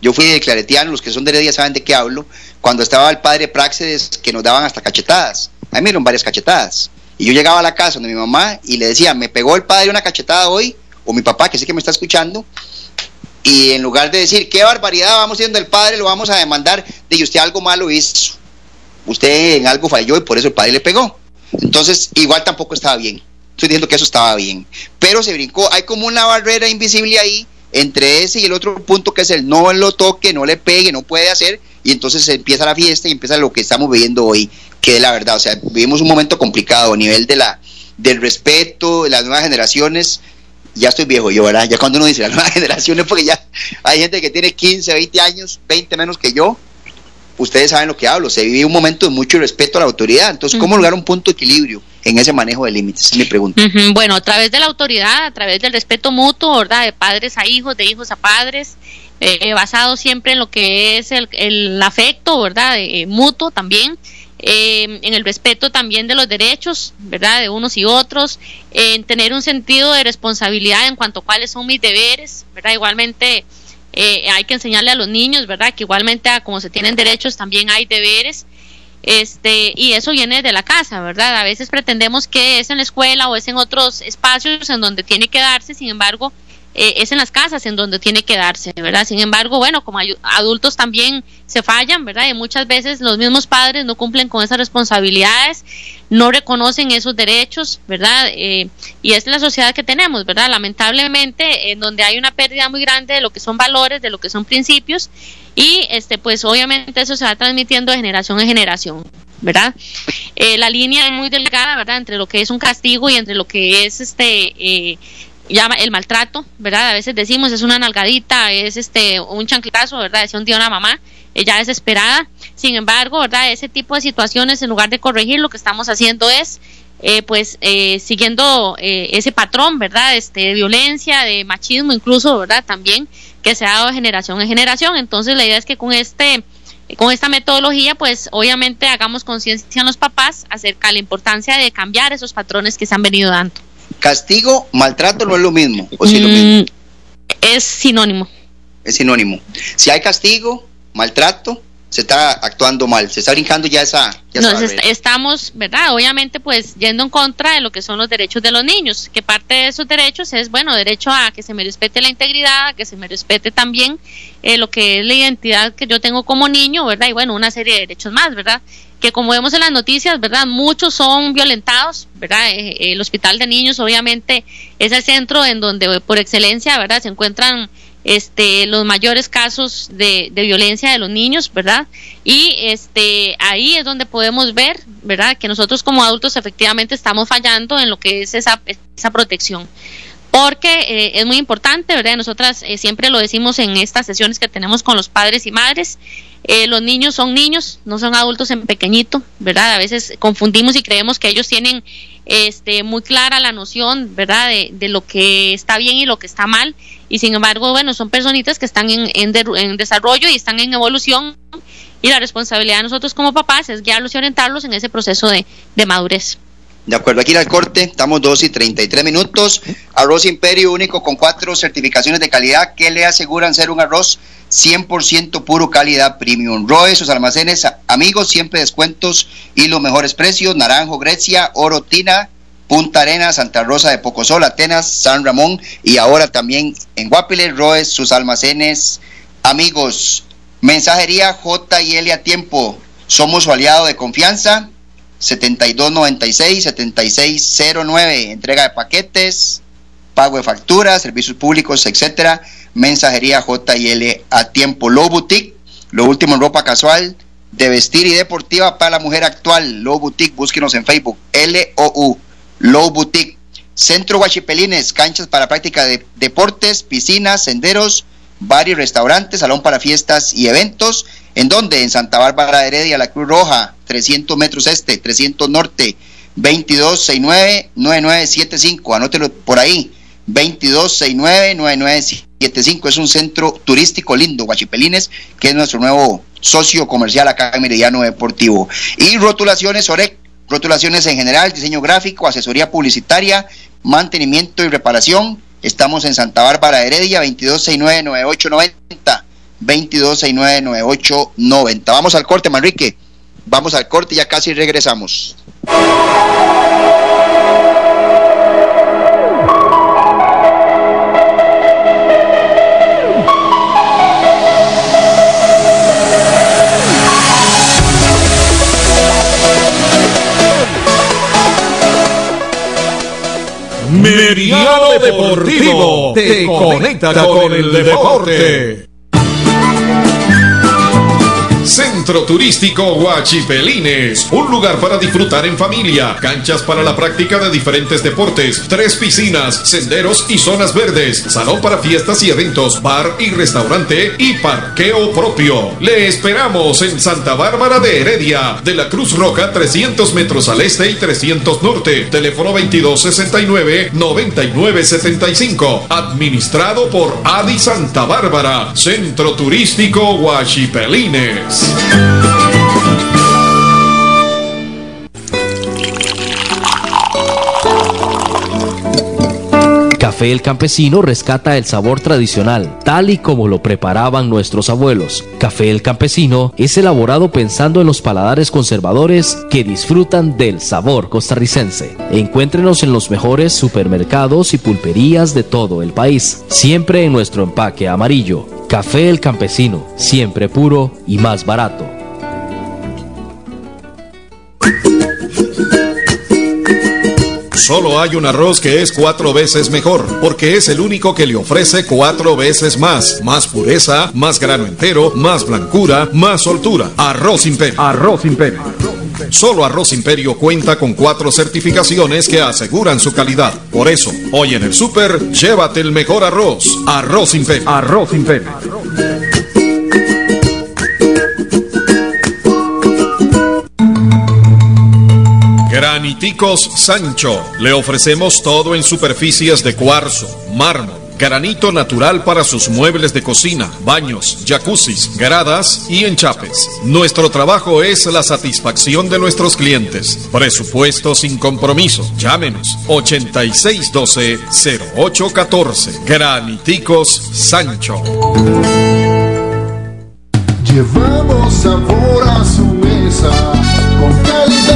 Speaker 6: yo fui de claretiano, los que son de Heredia saben de qué hablo, cuando estaba el padre Praxedes que nos daban hasta cachetadas. A mí me dieron varias cachetadas. Y yo llegaba a la casa donde mi mamá y le decía, me pegó el padre una cachetada hoy, o mi papá, que sé que me está escuchando, y en lugar de decir, qué barbaridad, vamos siendo el padre, lo vamos a demandar, de usted algo malo hizo, usted en algo falló y por eso el padre le pegó. Entonces, igual tampoco estaba bien. Estoy diciendo que eso estaba bien. Pero se brincó, hay como una barrera invisible ahí entre ese y el otro punto que es el no lo toque, no le pegue, no puede hacer, y entonces se empieza la fiesta y empieza lo que estamos viviendo hoy, que es la verdad, o sea, vivimos un momento complicado a nivel de la del respeto, de las nuevas generaciones, ya estoy viejo yo, ¿verdad? Ya cuando uno dice las nuevas <laughs> generaciones, porque ya hay gente que tiene 15, 20 años, 20 menos que yo, ustedes saben lo que hablo, se vive un momento de mucho respeto a la autoridad, entonces, ¿cómo lograr un punto de equilibrio en ese manejo de límites? Es mi pregunta.
Speaker 8: Bueno, a través de la autoridad, a través del respeto mutuo, ¿verdad? De padres a hijos, de hijos a padres, eh, basado siempre en lo que es el, el afecto, ¿verdad? Eh, mutuo también. Eh, en el respeto también de los derechos, ¿verdad? De unos y otros, en tener un sentido de responsabilidad en cuanto a cuáles son mis deberes, ¿verdad? Igualmente eh, hay que enseñarle a los niños, ¿verdad? Que igualmente a como se tienen derechos también hay deberes. Este, y eso viene de la casa, ¿verdad? A veces pretendemos que es en la escuela o es en otros espacios en donde tiene que darse, sin embargo, eh, es en las casas en donde tiene que darse, ¿verdad? Sin embargo, bueno, como adultos también se fallan, ¿verdad? Y muchas veces los mismos padres no cumplen con esas responsabilidades, no reconocen esos derechos, ¿verdad? Eh, y es la sociedad que tenemos, ¿verdad? Lamentablemente, en donde hay una pérdida muy grande de lo que son valores, de lo que son principios, y este, pues obviamente eso se va transmitiendo de generación en generación. ¿verdad? Eh, la línea es muy delgada, ¿verdad? Entre lo que es un castigo y entre lo que es este eh, llama el maltrato, ¿verdad? A veces decimos es una nalgadita, es este un chancletazo, ¿verdad? Decía un día una mamá, ella desesperada. Sin embargo, ¿verdad? Ese tipo de situaciones, en lugar de corregir, lo que estamos haciendo es, eh, pues, eh, siguiendo eh, ese patrón, ¿verdad? Este, de violencia, de machismo, incluso, ¿verdad? También que se ha dado de generación en generación. Entonces, la idea es que con este con esta metodología, pues obviamente hagamos conciencia en los papás acerca de la importancia de cambiar esos patrones que se han venido dando.
Speaker 6: Castigo, maltrato no es lo mismo, o lo mismo. Mm,
Speaker 8: es sinónimo.
Speaker 6: Es sinónimo. Si hay castigo, maltrato, se está actuando mal, se está brincando ya esa...
Speaker 8: estamos, ¿verdad? Obviamente pues yendo en contra de lo que son los derechos de los niños, que parte de esos derechos es, bueno, derecho a que se me respete la integridad, a que se me respete también eh, lo que es la identidad que yo tengo como niño, ¿verdad? Y bueno, una serie de derechos más, ¿verdad? que como vemos en las noticias, ¿verdad? Muchos son violentados, ¿verdad? Eh, eh, el hospital de niños obviamente es el centro en donde por excelencia, ¿verdad? Se encuentran este los mayores casos de, violencia de los niños, ¿verdad? Y este ahí es donde podemos ver, ¿verdad? Que nosotros como adultos efectivamente estamos fallando en lo que es esa, esa protección. Porque eh, es muy importante, ¿verdad? Nosotras eh, siempre lo decimos en estas sesiones que tenemos con los padres y madres. Eh, los niños son niños, no son adultos en pequeñito, ¿verdad? A veces confundimos y creemos que ellos tienen este, muy clara la noción, ¿verdad? De, lo que está bien y lo que está mal. Y sin embargo, bueno, son personitas que están en, en desarrollo y están en evolución. Y la responsabilidad de nosotros como papás es guiarlos y orientarlos en ese proceso de madurez.
Speaker 6: De acuerdo, aquí al corte, estamos 2 y 33 minutos. Arroz Imperio único con cuatro certificaciones de calidad que le aseguran ser un arroz 100% puro calidad premium. Roe, sus almacenes amigos, siempre descuentos y los mejores precios. Naranjo, Grecia, Oro, Tina, Punta Arena, Santa Rosa de Pocosol, Atenas, San Ramón y ahora también en Guapiles, Roe, sus almacenes amigos. Mensajería J y L a tiempo. Somos su aliado de confianza 7296-7609, entrega de paquetes, pago de facturas, servicios públicos, etcétera, mensajería JL a tiempo. Low Boutique, lo último en ropa casual, de vestir y deportiva para la mujer actual. Low Boutique, búsquenos en Facebook, L-O-U, Low Boutique. Centro Guachipelines, canchas para práctica de deportes, piscinas, senderos, bar y restaurantes, salón para fiestas y eventos. ¿En dónde? En Santa Bárbara de Heredia, la Cruz Roja, 300 metros este, 300 norte, 2269-9975. Anótelo por ahí. 2269-9975. Es un centro turístico lindo, Guachipelines, que es nuestro nuevo socio comercial acá en Meridiano Deportivo. Y rotulaciones OREC, rotulaciones en general, diseño gráfico, asesoría publicitaria, mantenimiento y reparación. Estamos en Santa Bárbara Heredia, 2269-9890. 2269-9890. Vamos al corte, Manrique. Vamos al corte, ya casi regresamos.
Speaker 4: Meridiano Deportivo te conecta con el deporte. Centro Turístico Huachipelines, un lugar para disfrutar en familia, canchas para la práctica de diferentes deportes, tres piscinas, senderos y zonas verdes, salón para fiestas y eventos, bar y restaurante y parqueo propio. Le esperamos en Santa Bárbara de Heredia, de la Cruz Roja 300 metros al este y 300 norte, teléfono 2269-9975, administrado por Adi Santa Bárbara, Centro Turístico Huachipelines.
Speaker 5: Café El Campesino rescata el sabor tradicional, tal y como lo preparaban nuestros abuelos. Café El Campesino es elaborado pensando en los paladares conservadores que disfrutan del sabor costarricense. Encuéntrenos en los mejores supermercados y pulperías de todo el país, siempre en nuestro empaque amarillo. Café El Campesino, siempre puro y más barato.
Speaker 4: Solo hay un arroz que es cuatro veces mejor, porque es el único que le ofrece cuatro veces más. Más pureza, más grano entero, más blancura, más soltura. Arroz Imperio.
Speaker 7: Arroz Imperio.
Speaker 4: Solo Arroz Imperio cuenta con cuatro certificaciones que aseguran su calidad. Por eso, hoy en el súper, llévate el mejor arroz. Arroz Imperio.
Speaker 7: Arroz Imperio.
Speaker 4: Graniticos Sancho. Le ofrecemos todo en superficies de cuarzo, mármol, granito natural para sus muebles de cocina, baños, jacuzzis, gradas y enchapes. Nuestro trabajo es la satisfacción de nuestros clientes. Presupuesto sin compromiso. Llámenos 8612-0814. Graniticos Sancho.
Speaker 10: Llevamos sabor a su mesa con calidad,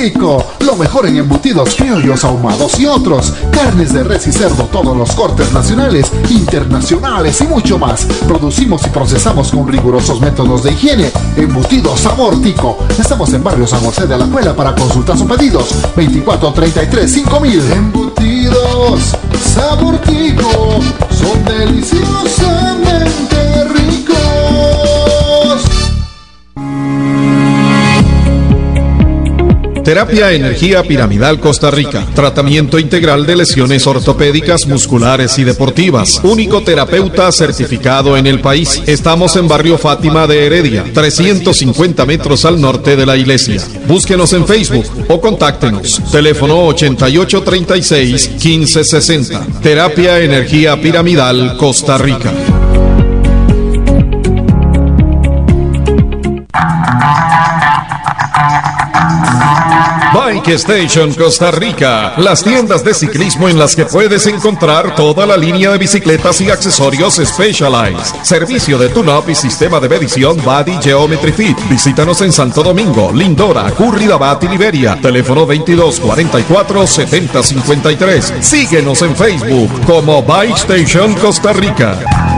Speaker 10: Lo mejor en embutidos criollos ahumados y otros. Carnes de res y cerdo, todos los cortes nacionales, internacionales y mucho más. Producimos y procesamos con rigurosos métodos de higiene. Embutidos sabor tico. Estamos en barrio San José de la Cuela para consultas o pedidos. 2433 5000. Embutidos sabor tico. Son deliciosamente
Speaker 4: Terapia Energía Piramidal Costa Rica. Tratamiento integral de lesiones ortopédicas, musculares y deportivas. Único terapeuta certificado en el país. Estamos en Barrio Fátima de Heredia, 350 metros al norte de la iglesia. Búsquenos en Facebook o contáctenos. Teléfono 8836 1560. Terapia Energía Piramidal Costa Rica. Bike Station Costa Rica, las tiendas de ciclismo en las que puedes encontrar toda la línea de bicicletas y accesorios Specialized. Servicio de tune-up y sistema de medición Body Geometry Fit. Visítanos en Santo Domingo, Lindora, Curridabat y Liberia. Teléfono 2244 7053. Síguenos en Facebook como Bike Station Costa Rica.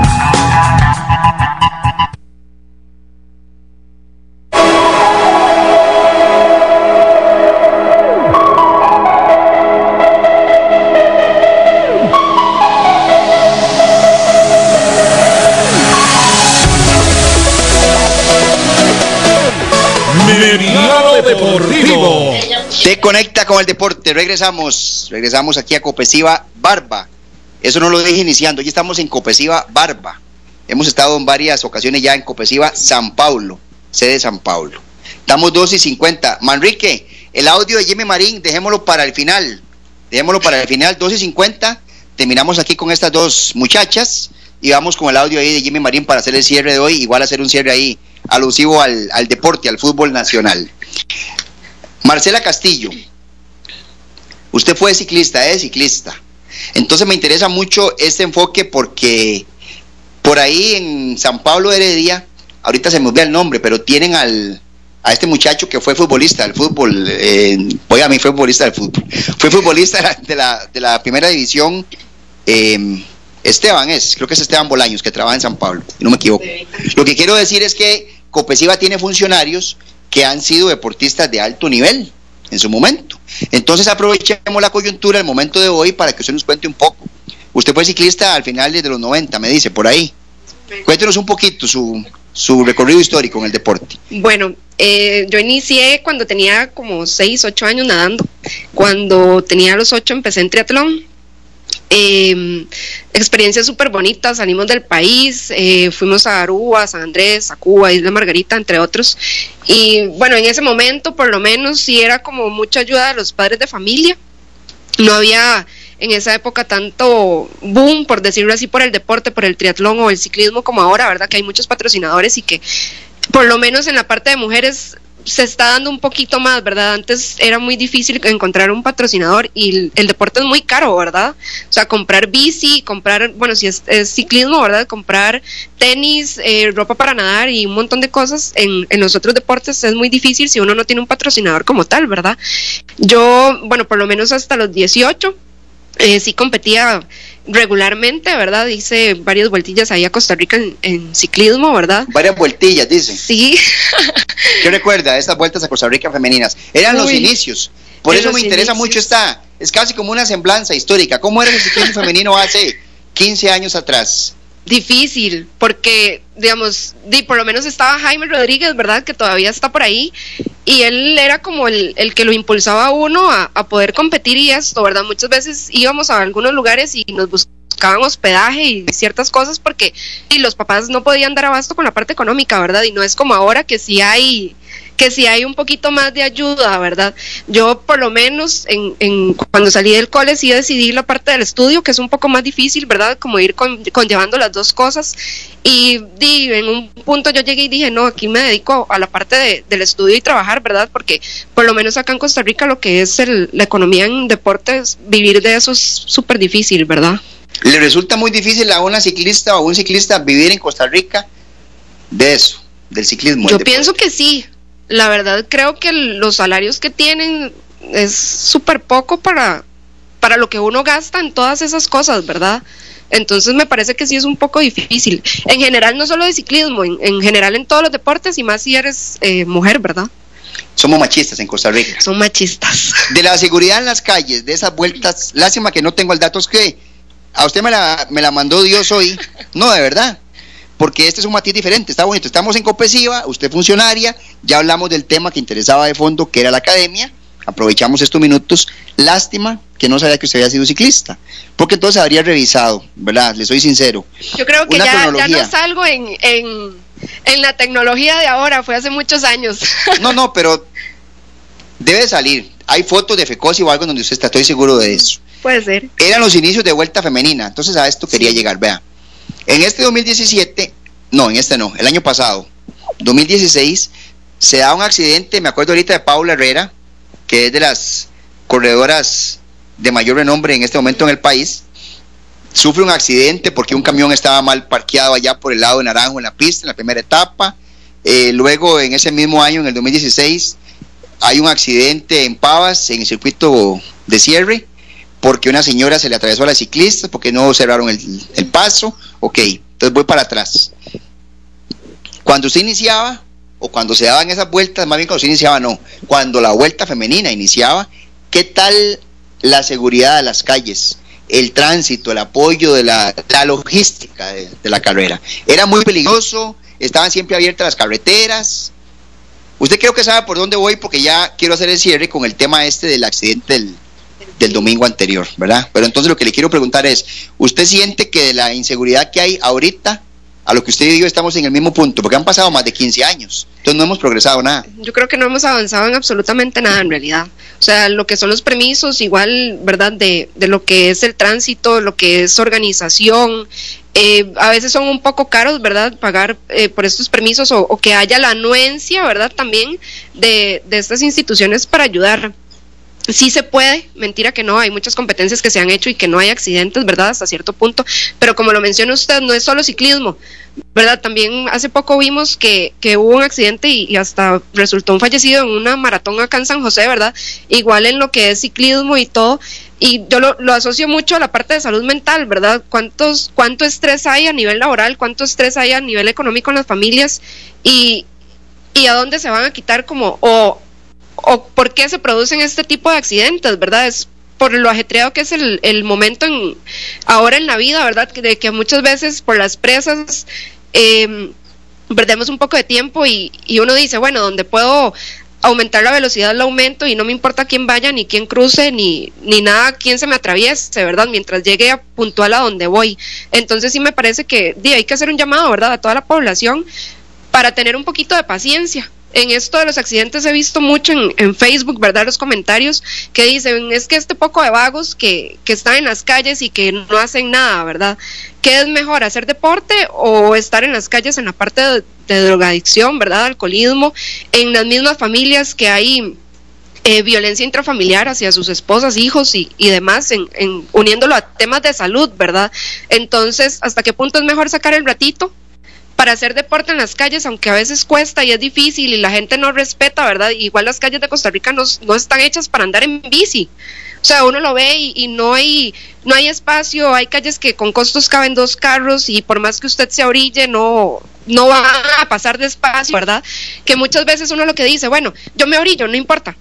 Speaker 6: Con el deporte. Regresamos. Regresamos aquí a Copesiva Barba. Eso no lo dije iniciando. Ya estamos en Copesiva Barba. Hemos estado en varias ocasiones ya en Copesiva San Paulo, sede San Paulo. Estamos 2 y 50. Manrique, el audio de Jimmy Marín, dejémoslo para el final. Dejémoslo para el final, 2 y 50. Terminamos aquí con estas dos muchachas y vamos con el audio ahí de Jimmy Marín para hacer el cierre de hoy. Igual hacer un cierre ahí alusivo al, al deporte, al fútbol nacional. Marcela Castillo, usted fue ciclista, es ciclista. Entonces me interesa mucho este enfoque porque por ahí en San Pablo Heredia, ahorita se me olvida el nombre, pero tienen al, a este muchacho que fue futbolista del fútbol, eh, oiga, a mí fue futbolista del fútbol, fue futbolista de la, de la primera división, eh, Esteban es, creo que es Esteban Bolaños, que trabaja en San Pablo, no me equivoco. Lo que quiero decir es que Copesiva tiene funcionarios que han sido deportistas de alto nivel en su momento. Entonces aprovechemos la coyuntura, el momento de hoy, para que usted nos cuente un poco. Usted fue ciclista al final de los 90, me dice, por ahí. Cuéntenos un poquito su, su recorrido histórico en el deporte.
Speaker 9: Bueno, eh, yo inicié cuando tenía como 6, 8 años nadando. Cuando tenía los 8 empecé en triatlón eh, experiencias súper bonitas, salimos del país, eh, fuimos a Aruba, San Andrés, a Cuba, Isla Margarita, entre otros. Y bueno, en ese momento por lo menos sí era como mucha ayuda de los padres de familia. No había en esa época tanto boom, por decirlo así, por el deporte, por el triatlón o el ciclismo como ahora, ¿verdad? Que hay muchos patrocinadores y que por lo menos en la parte de mujeres se está dando un poquito más, ¿verdad? Antes era muy difícil encontrar un patrocinador y el, deporte es muy caro, ¿verdad? O sea, comprar bici, comprar, bueno, si es, ciclismo, ¿verdad? Comprar tenis, eh, ropa para nadar y un montón de cosas en, en los otros deportes es muy difícil si uno no tiene un patrocinador como tal, ¿verdad? Yo, bueno, por lo menos hasta los 18, eh, sí competía regularmente, ¿verdad? Hice varias vueltillas ahí a Costa Rica en, ciclismo, ¿verdad?
Speaker 6: Varias vueltillas, dice.
Speaker 9: Sí.
Speaker 6: ¿Qué recuerda estas vueltas a Costa Rica femeninas? Eran los inicios. Por eso me interesa mucho esta, es casi como una semblanza histórica. ¿Cómo era el ciclismo femenino hace 15 años atrás?
Speaker 9: Difícil, porque, digamos, di, por lo menos estaba Jaime Rodríguez, ¿verdad? Que todavía está por ahí, y él era como el, el que lo impulsaba a uno a, a, poder competir y esto, ¿verdad? Muchas veces íbamos a algunos lugares y nos buscaban hospedaje y ciertas cosas porque y los papás no podían dar abasto con la parte económica, ¿verdad? Y no es como ahora que sí hay que si hay un poquito más de ayuda, ¿verdad? Yo por lo menos en, en, cuando salí del cole sí decidí la parte del estudio, que es un poco más difícil, ¿verdad? Como ir con, conllevando las dos cosas. Y, di, en un punto yo llegué y dije, no, aquí me dedico a la parte de, del estudio y trabajar, ¿verdad? Porque por lo menos acá en Costa Rica lo que es el, la economía en deportes, vivir de eso es súper difícil, ¿verdad?
Speaker 6: ¿Le resulta muy difícil a una ciclista o a un ciclista vivir en Costa Rica de eso, del ciclismo?
Speaker 9: Yo pienso que sí, la verdad creo que los salarios que tienen es súper poco para, para lo que uno gasta en todas esas cosas, ¿verdad? Entonces me parece que sí es un poco difícil. En general, no solo de ciclismo, en, general en todos los deportes y más si eres eh, mujer, ¿verdad?
Speaker 6: Somos machistas en Costa Rica.
Speaker 9: Son machistas.
Speaker 6: De la seguridad en las calles, de esas vueltas, lástima que no tengo el dato, es que a usted me la, me la mandó Dios hoy. No, de verdad porque este es un matiz diferente, está bonito. Estamos en Copesiva, usted funcionaria, ya hablamos del tema que interesaba de fondo, que era la academia, aprovechamos estos minutos. Lástima que no sabía que usted había sido ciclista, porque entonces habría revisado, ¿verdad? Le soy sincero.
Speaker 9: Yo creo que ya, no salgo en, en, la tecnología de ahora, fue hace muchos años.
Speaker 6: No, no, <laughs> pero debe salir. Hay fotos de Fecosi o algo donde usted está, estoy seguro de eso.
Speaker 9: Puede ser.
Speaker 6: Eran los inicios de vuelta femenina, entonces a esto quería llegar, vea. En este 2017, no, en este no, el año pasado, 2016, se da un accidente, me acuerdo ahorita de Paula Herrera, que es de las corredoras de mayor renombre en este momento en el país, sufre un accidente porque un camión estaba mal parqueado allá por el lado de Naranjo en la pista, en la primera etapa. Eh, luego, en ese mismo año, en el 2016, hay un accidente en Pavas, en el circuito de cierre, porque una señora se le atravesó a la ciclista, porque no cerraron el, el paso. Ok, entonces voy para atrás. Cuando usted iniciaba, o cuando se daban esas vueltas, más bien cuando se iniciaba, no, cuando la vuelta femenina iniciaba, ¿qué tal la seguridad de las calles? el tránsito, el apoyo de la, logística de, la carrera. Era muy peligroso, estaban siempre abiertas las carreteras. Usted creo que sabe por dónde voy porque ya quiero hacer el cierre con el tema este del accidente del, del domingo anterior, ¿verdad? Pero entonces lo que le quiero preguntar es, ¿usted siente que de la inseguridad que hay ahorita a lo que usted y yo estamos en el mismo punto, porque han pasado más de 15 años, entonces no hemos progresado nada.
Speaker 9: Yo creo que no hemos avanzado en absolutamente nada en realidad. O sea, lo que son los permisos, igual, ¿verdad? De, de lo que es el tránsito, lo que es organización, eh, a veces son un poco caros, ¿verdad? Pagar eh, por estos permisos o, que haya la anuencia, ¿verdad? También de estas instituciones para ayudar sí se puede, mentira que no, hay muchas competencias que se han hecho y que no hay accidentes, ¿verdad? Hasta cierto punto, pero como lo menciona usted, no es solo ciclismo, ¿verdad? También hace poco vimos que, que hubo un accidente y, hasta resultó un fallecido en una maratón acá en San José, ¿verdad? Igual en lo que es ciclismo y todo, y yo lo, lo asocio mucho a la parte de salud mental, ¿verdad? ¿Cuántos, ¿Cuánto estrés hay a nivel laboral? ¿Cuánto estrés hay a nivel económico en las familias? Y, y a dónde se van a quitar como, o o por qué se producen este tipo de accidentes, ¿verdad? Es por lo ajetreado que es el, el momento en, ahora en la vida, ¿verdad? De que muchas veces por las presas eh, perdemos un poco de tiempo y, uno dice, bueno, donde puedo aumentar la velocidad la aumento y no me importa quién vaya, ni quién cruce, ni, ni nada, quién se me atraviese, ¿verdad? Mientras llegue a puntual a donde voy. Entonces sí me parece que hay que hacer un llamado, ¿verdad? A toda la población para tener un poquito de paciencia, en esto de los accidentes he visto mucho en, Facebook, ¿verdad? Los comentarios que dicen, es que este poco de vagos que, que están en las calles y que no hacen nada, ¿verdad? ¿Qué es mejor, hacer deporte o estar en las calles en la parte de, drogadicción, ¿verdad? Alcoholismo, en las mismas familias que hay eh, violencia intrafamiliar hacia sus esposas, hijos y, demás, en, en, uniéndolo a temas de salud, ¿verdad? Entonces, ¿hasta qué punto es mejor sacar el ratito para hacer deporte en las calles, aunque a veces cuesta y es difícil y la gente no respeta, ¿verdad? Igual las calles de Costa Rica no, no están hechas para andar en bici. O sea, uno lo ve y, no hay no hay espacio, hay calles que con costos caben dos carros y por más que usted se orille no no va a pasar despacio, ¿verdad? Que muchas veces uno lo que dice, bueno, yo me orillo, no importa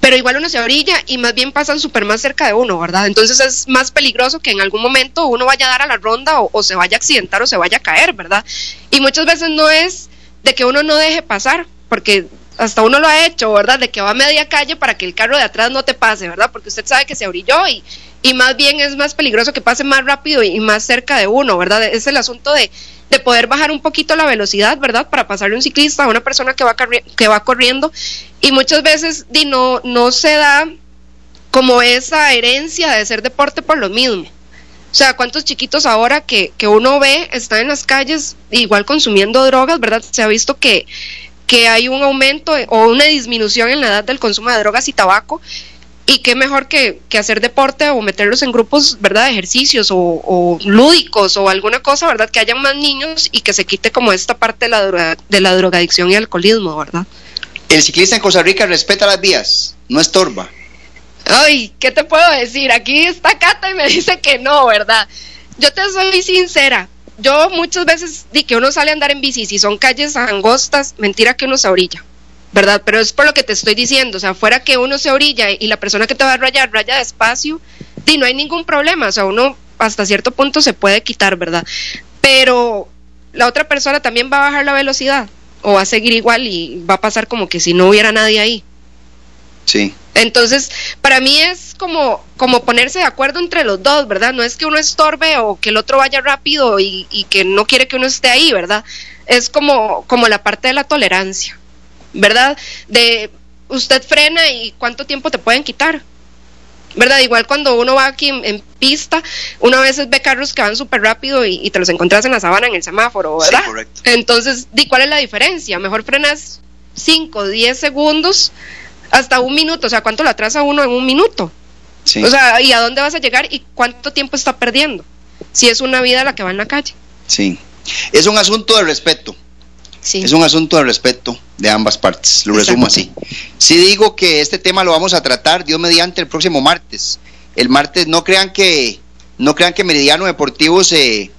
Speaker 9: pero igual uno se orilla y más bien pasan súper más cerca de uno, ¿verdad? Entonces es más peligroso que en algún momento uno vaya a dar a la ronda o, se vaya a accidentar o se vaya a caer, ¿verdad? Y muchas veces no es de que uno no deje pasar, porque hasta uno lo ha hecho, ¿verdad? De que va a media calle para que el carro de atrás no te pase, ¿verdad? Porque usted sabe que se orilló y, y más bien es más peligroso que pase más rápido y más cerca de uno, ¿verdad? Es el asunto de, de poder bajar un poquito la velocidad, ¿verdad? Para pasarle un ciclista a una persona que va, que va corriendo y muchas veces di, no, no se da como esa herencia de ser deporte por lo mismo. O sea, ¿cuántos chiquitos ahora que, que uno ve están en las calles igual consumiendo drogas, ¿verdad? Se ha visto que, que hay un aumento o una disminución en la edad del consumo de drogas y tabaco y qué mejor que, que, hacer deporte o meterlos en grupos, ¿verdad?, de ejercicios o, lúdicos o alguna cosa, ¿verdad?, que hayan más niños y que se quite como esta parte de la, de la drogadicción y alcoholismo, ¿verdad?
Speaker 6: El ciclista en Costa Rica respeta las vías, no estorba.
Speaker 9: Ay, ¿qué te puedo decir? Aquí está Cata y me <laughs> dice que no, ¿verdad? Yo te soy sincera. Yo muchas veces di que uno sale a andar en bici, si son calles angostas, mentira que uno se orilla, ¿verdad? Pero es por lo que te estoy diciendo, o sea, fuera que uno se orilla y la persona que te va a rayar raya despacio, di, no hay ningún problema, o sea, uno hasta cierto punto se puede quitar, ¿verdad? Pero la otra persona también va a bajar la velocidad o va a seguir igual y va a pasar como que si no hubiera nadie ahí.
Speaker 6: Sí.
Speaker 9: Entonces, para mí es como, como ponerse de acuerdo entre los dos, ¿verdad? No es que uno estorbe o que el otro vaya rápido y, y que no quiere que uno esté ahí, ¿verdad? Es como, como la parte de la tolerancia, ¿verdad? De usted frena y cuánto tiempo te pueden quitar. ¿verdad? Igual cuando uno va aquí en, pista, uno a veces ve carros que van súper rápido y, te los encuentras en la sabana, en el semáforo, ¿verdad?
Speaker 6: correcto.
Speaker 9: Entonces, di, ¿cuál es la diferencia? Mejor frenas 5, 10 segundos hasta un minuto, o sea, ¿cuánto lo atrasa uno en un minuto?
Speaker 6: Sí.
Speaker 9: O sea, ¿y a dónde vas a llegar y cuánto tiempo está perdiendo? Si es una vida la que va en la calle.
Speaker 6: Sí. Es un asunto de respeto.
Speaker 9: Sí.
Speaker 6: Es un asunto de respeto de ambas partes, lo resumo así. Sí digo que este tema lo vamos a tratar, Dios mediante, el próximo martes. El martes, no crean que, no crean que Meridiano Deportivo se,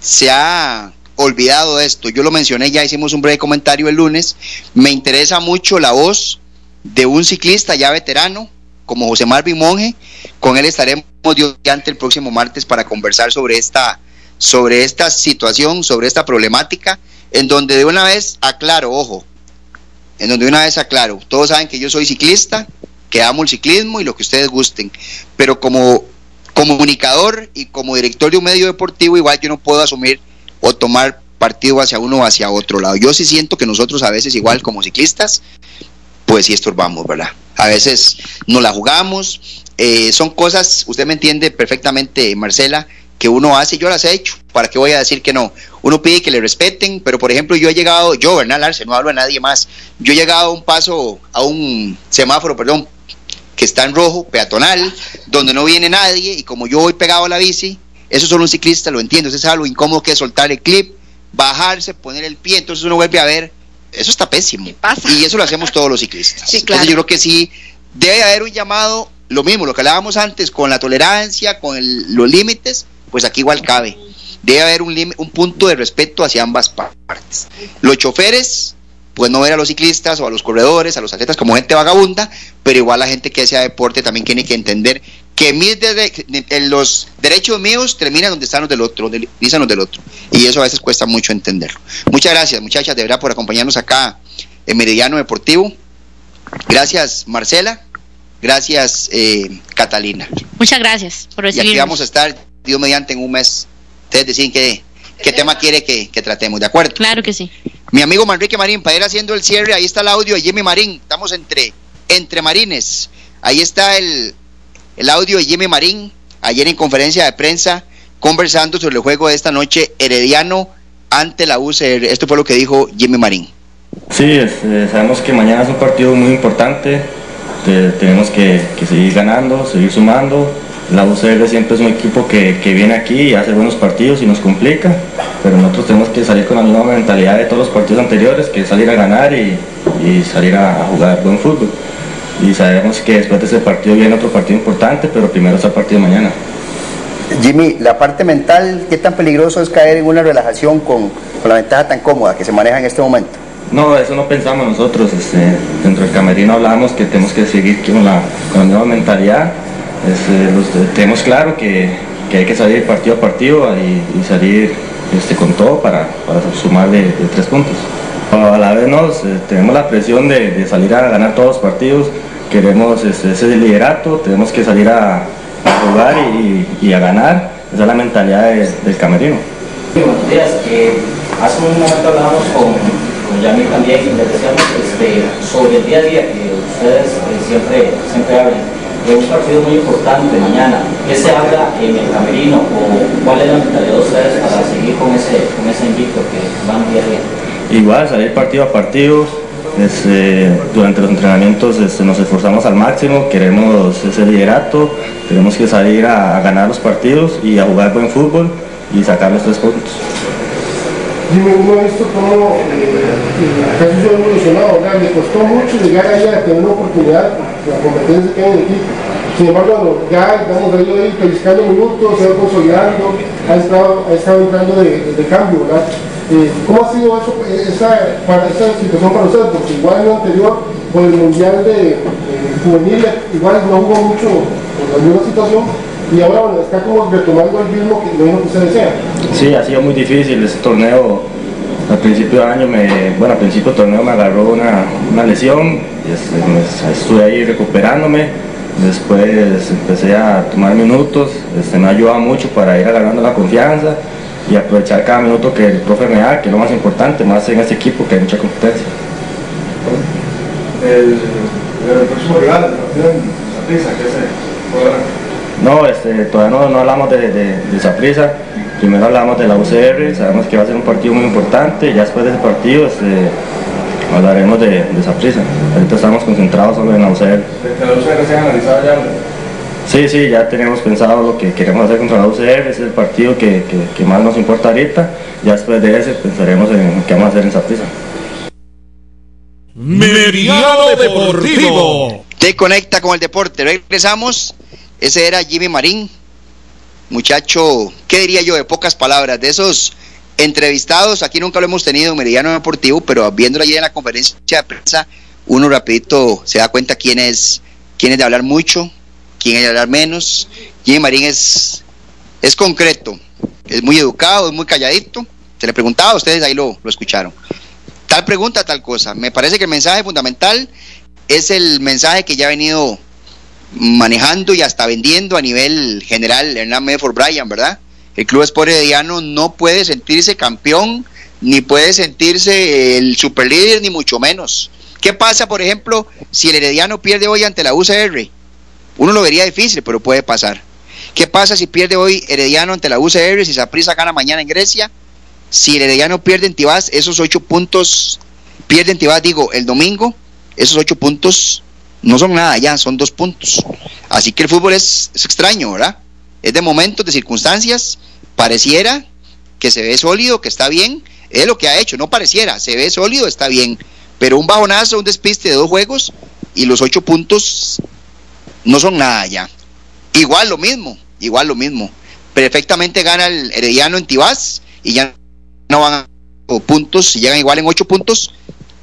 Speaker 6: se ha olvidado de esto. Yo lo mencioné, ya hicimos un breve comentario el lunes. Me interesa mucho la voz de un ciclista ya veterano, como José Marvin Monge. Con él estaremos Dios mediante el próximo martes para conversar sobre esta, sobre esta situación, sobre esta problemática en donde de una vez aclaro, ojo, en donde de una vez aclaro, todos saben que yo soy ciclista, que amo el ciclismo y lo que ustedes gusten, pero como comunicador y como director de un medio deportivo, igual yo no puedo asumir o tomar partido hacia uno o hacia otro lado. Yo sí siento que nosotros a veces igual como ciclistas, pues sí estorbamos, ¿verdad? A veces no la jugamos, eh, son cosas, usted me entiende perfectamente, Marcela, que uno hace, yo las he hecho, ¿para qué voy a decir que no? Uno pide que le respeten, pero por ejemplo yo he llegado, yo, Bernal Arce, no hablo a nadie más, yo he llegado a un paso, a un semáforo, perdón, que está en rojo, peatonal, donde no viene nadie, y como yo voy pegado a la bici, eso solo un ciclista lo entiende, usted sabe lo incómodo que es soltar el clip, bajarse, poner el pie, entonces uno vuelve a ver, eso está pésimo. Y eso lo hacemos todos los ciclistas.
Speaker 9: Sí, claro.
Speaker 6: Entonces yo creo que sí, debe haber un llamado, lo mismo, lo que hablábamos antes, con la tolerancia, con el, los límites, pues aquí igual cabe. Debe haber un, un punto de respeto hacia ambas partes. Los choferes, pues no ver a los ciclistas o a los corredores, a los atletas como gente vagabunda, pero igual la gente que hace deporte también tiene que entender que mis los derechos míos terminan donde están los del otro, donde dicen los del otro. Y eso a veces cuesta mucho entenderlo. Muchas gracias, muchachas, de verdad, por acompañarnos acá en Meridiano Deportivo. Gracias, Marcela. Gracias, eh, Catalina.
Speaker 8: Muchas gracias por recibirnos.
Speaker 6: Y aquí vamos a estar, Dios mediante, en un mes. Ustedes deciden qué, qué tema quiere que, que, tratemos, ¿de acuerdo?
Speaker 8: Claro que sí.
Speaker 6: Mi amigo Manrique Marín, para ir haciendo el cierre, ahí está el audio de Jimmy Marín. Estamos entre, entre marines. Ahí está el, el audio de Jimmy Marín, ayer en conferencia de prensa, conversando sobre el juego de esta noche, Herediano ante la UCR. Esto fue lo que dijo Jimmy Marín.
Speaker 11: Sí, eh, sabemos que mañana es un partido muy importante, tenemos que, que, seguir ganando, seguir sumando. La UCR siempre es un equipo que, que, viene aquí y hace buenos partidos y nos complica, pero nosotros tenemos que salir con la misma mentalidad de todos los partidos anteriores, que es salir a ganar y, y salir a, a jugar buen fútbol y sabemos que después de ese partido viene otro partido importante, pero primero está el partido de mañana.
Speaker 6: Jimmy, la parte mental, ¿qué tan peligroso es caer en una relajación con, con la ventaja tan cómoda que se maneja en este momento?
Speaker 11: No, eso no pensamos nosotros. Este, dentro del camerino hablábamos que tenemos que seguir con la, con la nueva mentalidad. Este, los, tenemos claro que, que, hay que salir partido a partido y, salir este, con todo para, para sumar de, tres puntos. A la vez eh, tenemos la presión de, salir a ganar todos los partidos, queremos este, ese liderato, tenemos que salir a, jugar y, a ganar, esa es la mentalidad de, del camerino.
Speaker 12: Buenos días, eh, hace un momento hablábamos con, con Yami también y le decíamos este, sobre el día a día que ustedes eh, siempre, siempre hablan de un partido muy importante mañana. ¿Qué se habla en el camerino cuál es la mentalidad de ustedes para seguir con ese, con ese invicto que van día a día?
Speaker 11: igual salir partido a partido. Este, durante los entrenamientos este, nos esforzamos al máximo, queremos ese liderato, tenemos que salir a, ganar los partidos y a jugar buen fútbol y sacar los tres puntos.
Speaker 13: Dime, uno ha visto cómo eh, casi yo evolucionado, ¿verdad? Costó mucho llegar ahí a tener una oportunidad, la competencia que hay en el equipo. Sin embargo, ya estamos ahí pellizcando minutos, se va consolidando, ha estado, ha estado entrando de, de cambio. Eh, ¿Cómo ha sido eso, esa, para, esa situación para ustedes? Porque igual en lo anterior, por el Mundial de eh, Juvenil, igual no hubo mucho por la misma situación y ahora bueno, está como retomando el mismo que lo mismo que usted desea.
Speaker 11: Sí, ha sido muy difícil ese torneo. al principio de año, me, bueno, al principio del torneo me agarró una, una lesión, y este, estuve ahí recuperándome, después empecé a tomar minutos, este, me ha ayudado mucho para ir agarrando la confianza y aprovechar cada minuto que el profe me da, que es lo más importante, más en este equipo que hay mucha competencia.
Speaker 13: El, el próximo rival, ¿qué se
Speaker 11: No, este, todavía no, no hablamos de, de, de Saprissa, primero hablamos de la UCR, sabemos que va a ser un partido muy importante, y ya después de ese partido este, hablaremos de, de Saprissa. Ahorita estamos concentrados solo en la UCR.
Speaker 13: ¿La UCR se ha analizado ya?
Speaker 11: Sí, sí, ya tenemos pensado lo que queremos hacer contra la UCR, ese es el partido que, que, que más nos importa ahorita, ya después de ese pensaremos en qué vamos a hacer en Saprissa.
Speaker 4: Meridiano Deportivo.
Speaker 6: Te conecta con el deporte. Regresamos. Ese era Jimmy Marín, muchacho, ¿qué diría yo? De pocas palabras, de esos entrevistados, aquí nunca lo hemos tenido en Meridiano Deportivo, pero viéndolo allí en la conferencia de prensa, uno rapidito se da cuenta quién es, quién es de hablar mucho, quién es de hablar menos. Jimmy Marín es, es concreto, es muy educado, es muy calladito. Se le preguntaba, ustedes ahí lo, lo escucharon. Tal pregunta, tal cosa. Me parece que el mensaje fundamental es el mensaje que ya ha venido manejando y hasta vendiendo a nivel general Hernán Medford Bryan, ¿verdad? El Club Sport Herediano no puede sentirse campeón, ni puede sentirse el superlíder, ni mucho menos. ¿Qué pasa, por ejemplo, si el Herediano pierde hoy ante la UCR? Uno lo vería difícil, pero puede pasar. ¿Qué pasa si pierde hoy Herediano ante la UCR, si Saprissa gana mañana en Grecia? Si el Herediano pierde en Tibás, esos ocho puntos, pierde en Tibás, digo, el domingo, esos ocho puntos no son nada ya, son dos puntos. Así que el fútbol es, extraño, ¿verdad? Es de momentos, de circunstancias, pareciera que se ve sólido, que está bien, es lo que ha hecho, no pareciera, se ve sólido, está bien, pero un bajonazo, un despiste de dos juegos y los ocho puntos no son nada ya. Igual lo mismo, igual lo mismo. Perfectamente gana el Herediano en Tibás y ya no van a puntos, si llegan igual en ocho puntos,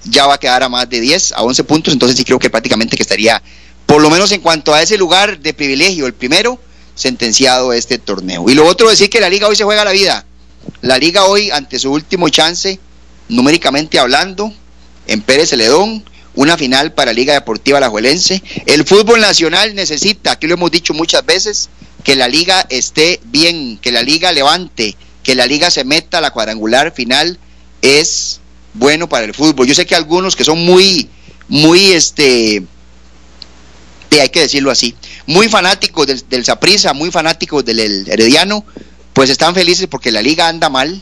Speaker 6: ya va a quedar a más de 10, a 11 puntos, entonces sí creo que prácticamente que estaría, por lo menos en cuanto a ese lugar de privilegio, el primero, sentenciado este torneo. Y lo otro decir que la liga hoy se juega la vida. La liga hoy, ante su último chance, numéricamente hablando, en Pérez Celedón, una final para Liga Deportiva Alajuelense. El fútbol nacional necesita, aquí lo hemos dicho muchas veces, que la liga esté bien, que la liga levante, que la liga se meta a la cuadrangular final, es bueno para el fútbol. Yo sé que algunos que son muy, muy, este, hay que decirlo así, muy fanáticos del, del Saprissa, muy fanáticos del el Herediano, pues están felices porque la liga anda mal,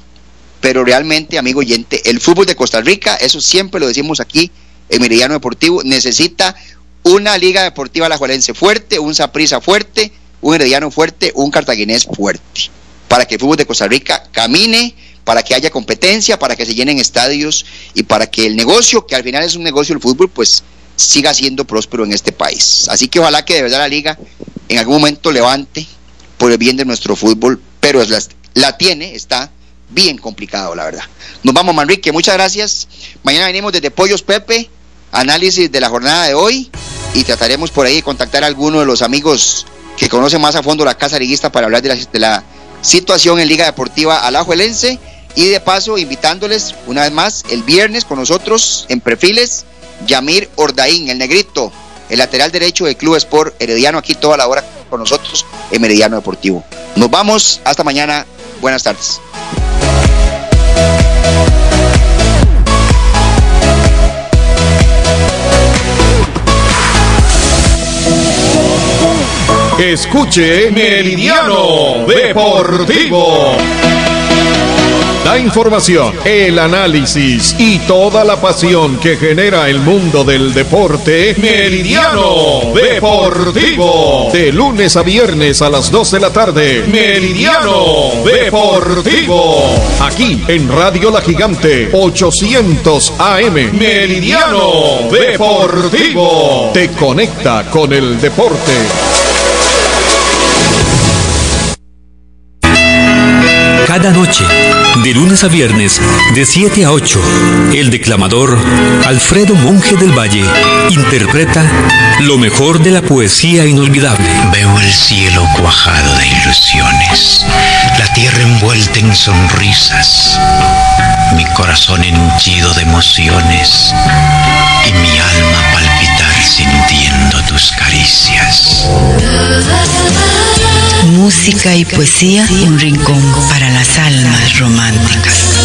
Speaker 6: pero realmente, amigo oyente, el fútbol de Costa Rica, eso siempre lo decimos aquí en Meridiano Deportivo, necesita una liga deportiva alajuelense fuerte, un Saprissa fuerte, un Herediano fuerte, un Cartaginés fuerte, para que el fútbol de Costa Rica camine, para que haya competencia, para que se llenen estadios y para que el negocio, que al final es un negocio el fútbol, pues siga siendo próspero en este país. Así que ojalá que de verdad la liga en algún momento levante por el bien de nuestro fútbol, pero la tiene, está bien complicado, la verdad. Nos vamos, Manrique, muchas gracias. Mañana venimos desde Pollos Pepe, análisis de la jornada de hoy y trataremos por ahí de contactar a alguno de los amigos que conocen más a fondo la Casa Liguista para hablar de la, de la situación en Liga Deportiva Alajuelense y de paso invitándoles una vez más el viernes con nosotros en perfiles Yamir Ordaín, el negrito, el lateral derecho del Club Sport Herediano aquí toda la hora con nosotros en Meridiano Deportivo. Nos vamos, hasta mañana, buenas tardes.
Speaker 4: Escuche Meridiano Deportivo. La información, el análisis y toda la pasión que genera el mundo del deporte. Meridiano Deportivo. De lunes a viernes a las 2 de la tarde. Meridiano Deportivo. Aquí en Radio La Gigante 800 AM. Meridiano Deportivo. Te conecta con el deporte.
Speaker 1: De lunes a viernes, de 7 a 8, el declamador Alfredo Monje del Valle interpreta lo mejor de la poesía inolvidable.
Speaker 14: Veo el cielo cuajado de ilusiones, la tierra envuelta en sonrisas, mi corazón henchido de emociones y mi alma palpitar sintiendo tus caricias.
Speaker 15: Música y poesía, un rincón para las almas románticas.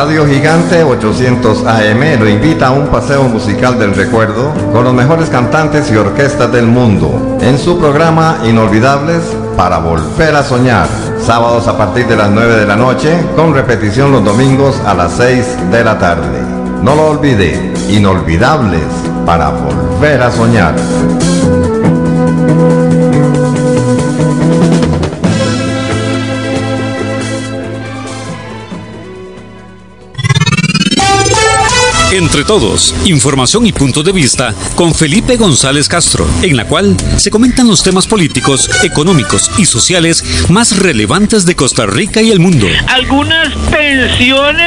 Speaker 16: Radio Gigante 800 AM lo invita a un paseo musical del recuerdo con los mejores cantantes y orquestas del mundo en su programa Inolvidables para volver a soñar. Sábados a partir de las 9 de la noche con repetición los domingos a las 6 de la tarde. No lo olvide, Inolvidables para volver a soñar.
Speaker 1: Entre todos, información y punto de vista con Felipe González Castro, en la cual se comentan los temas políticos, económicos y sociales más relevantes de Costa Rica y el mundo.
Speaker 17: Algunas pensiones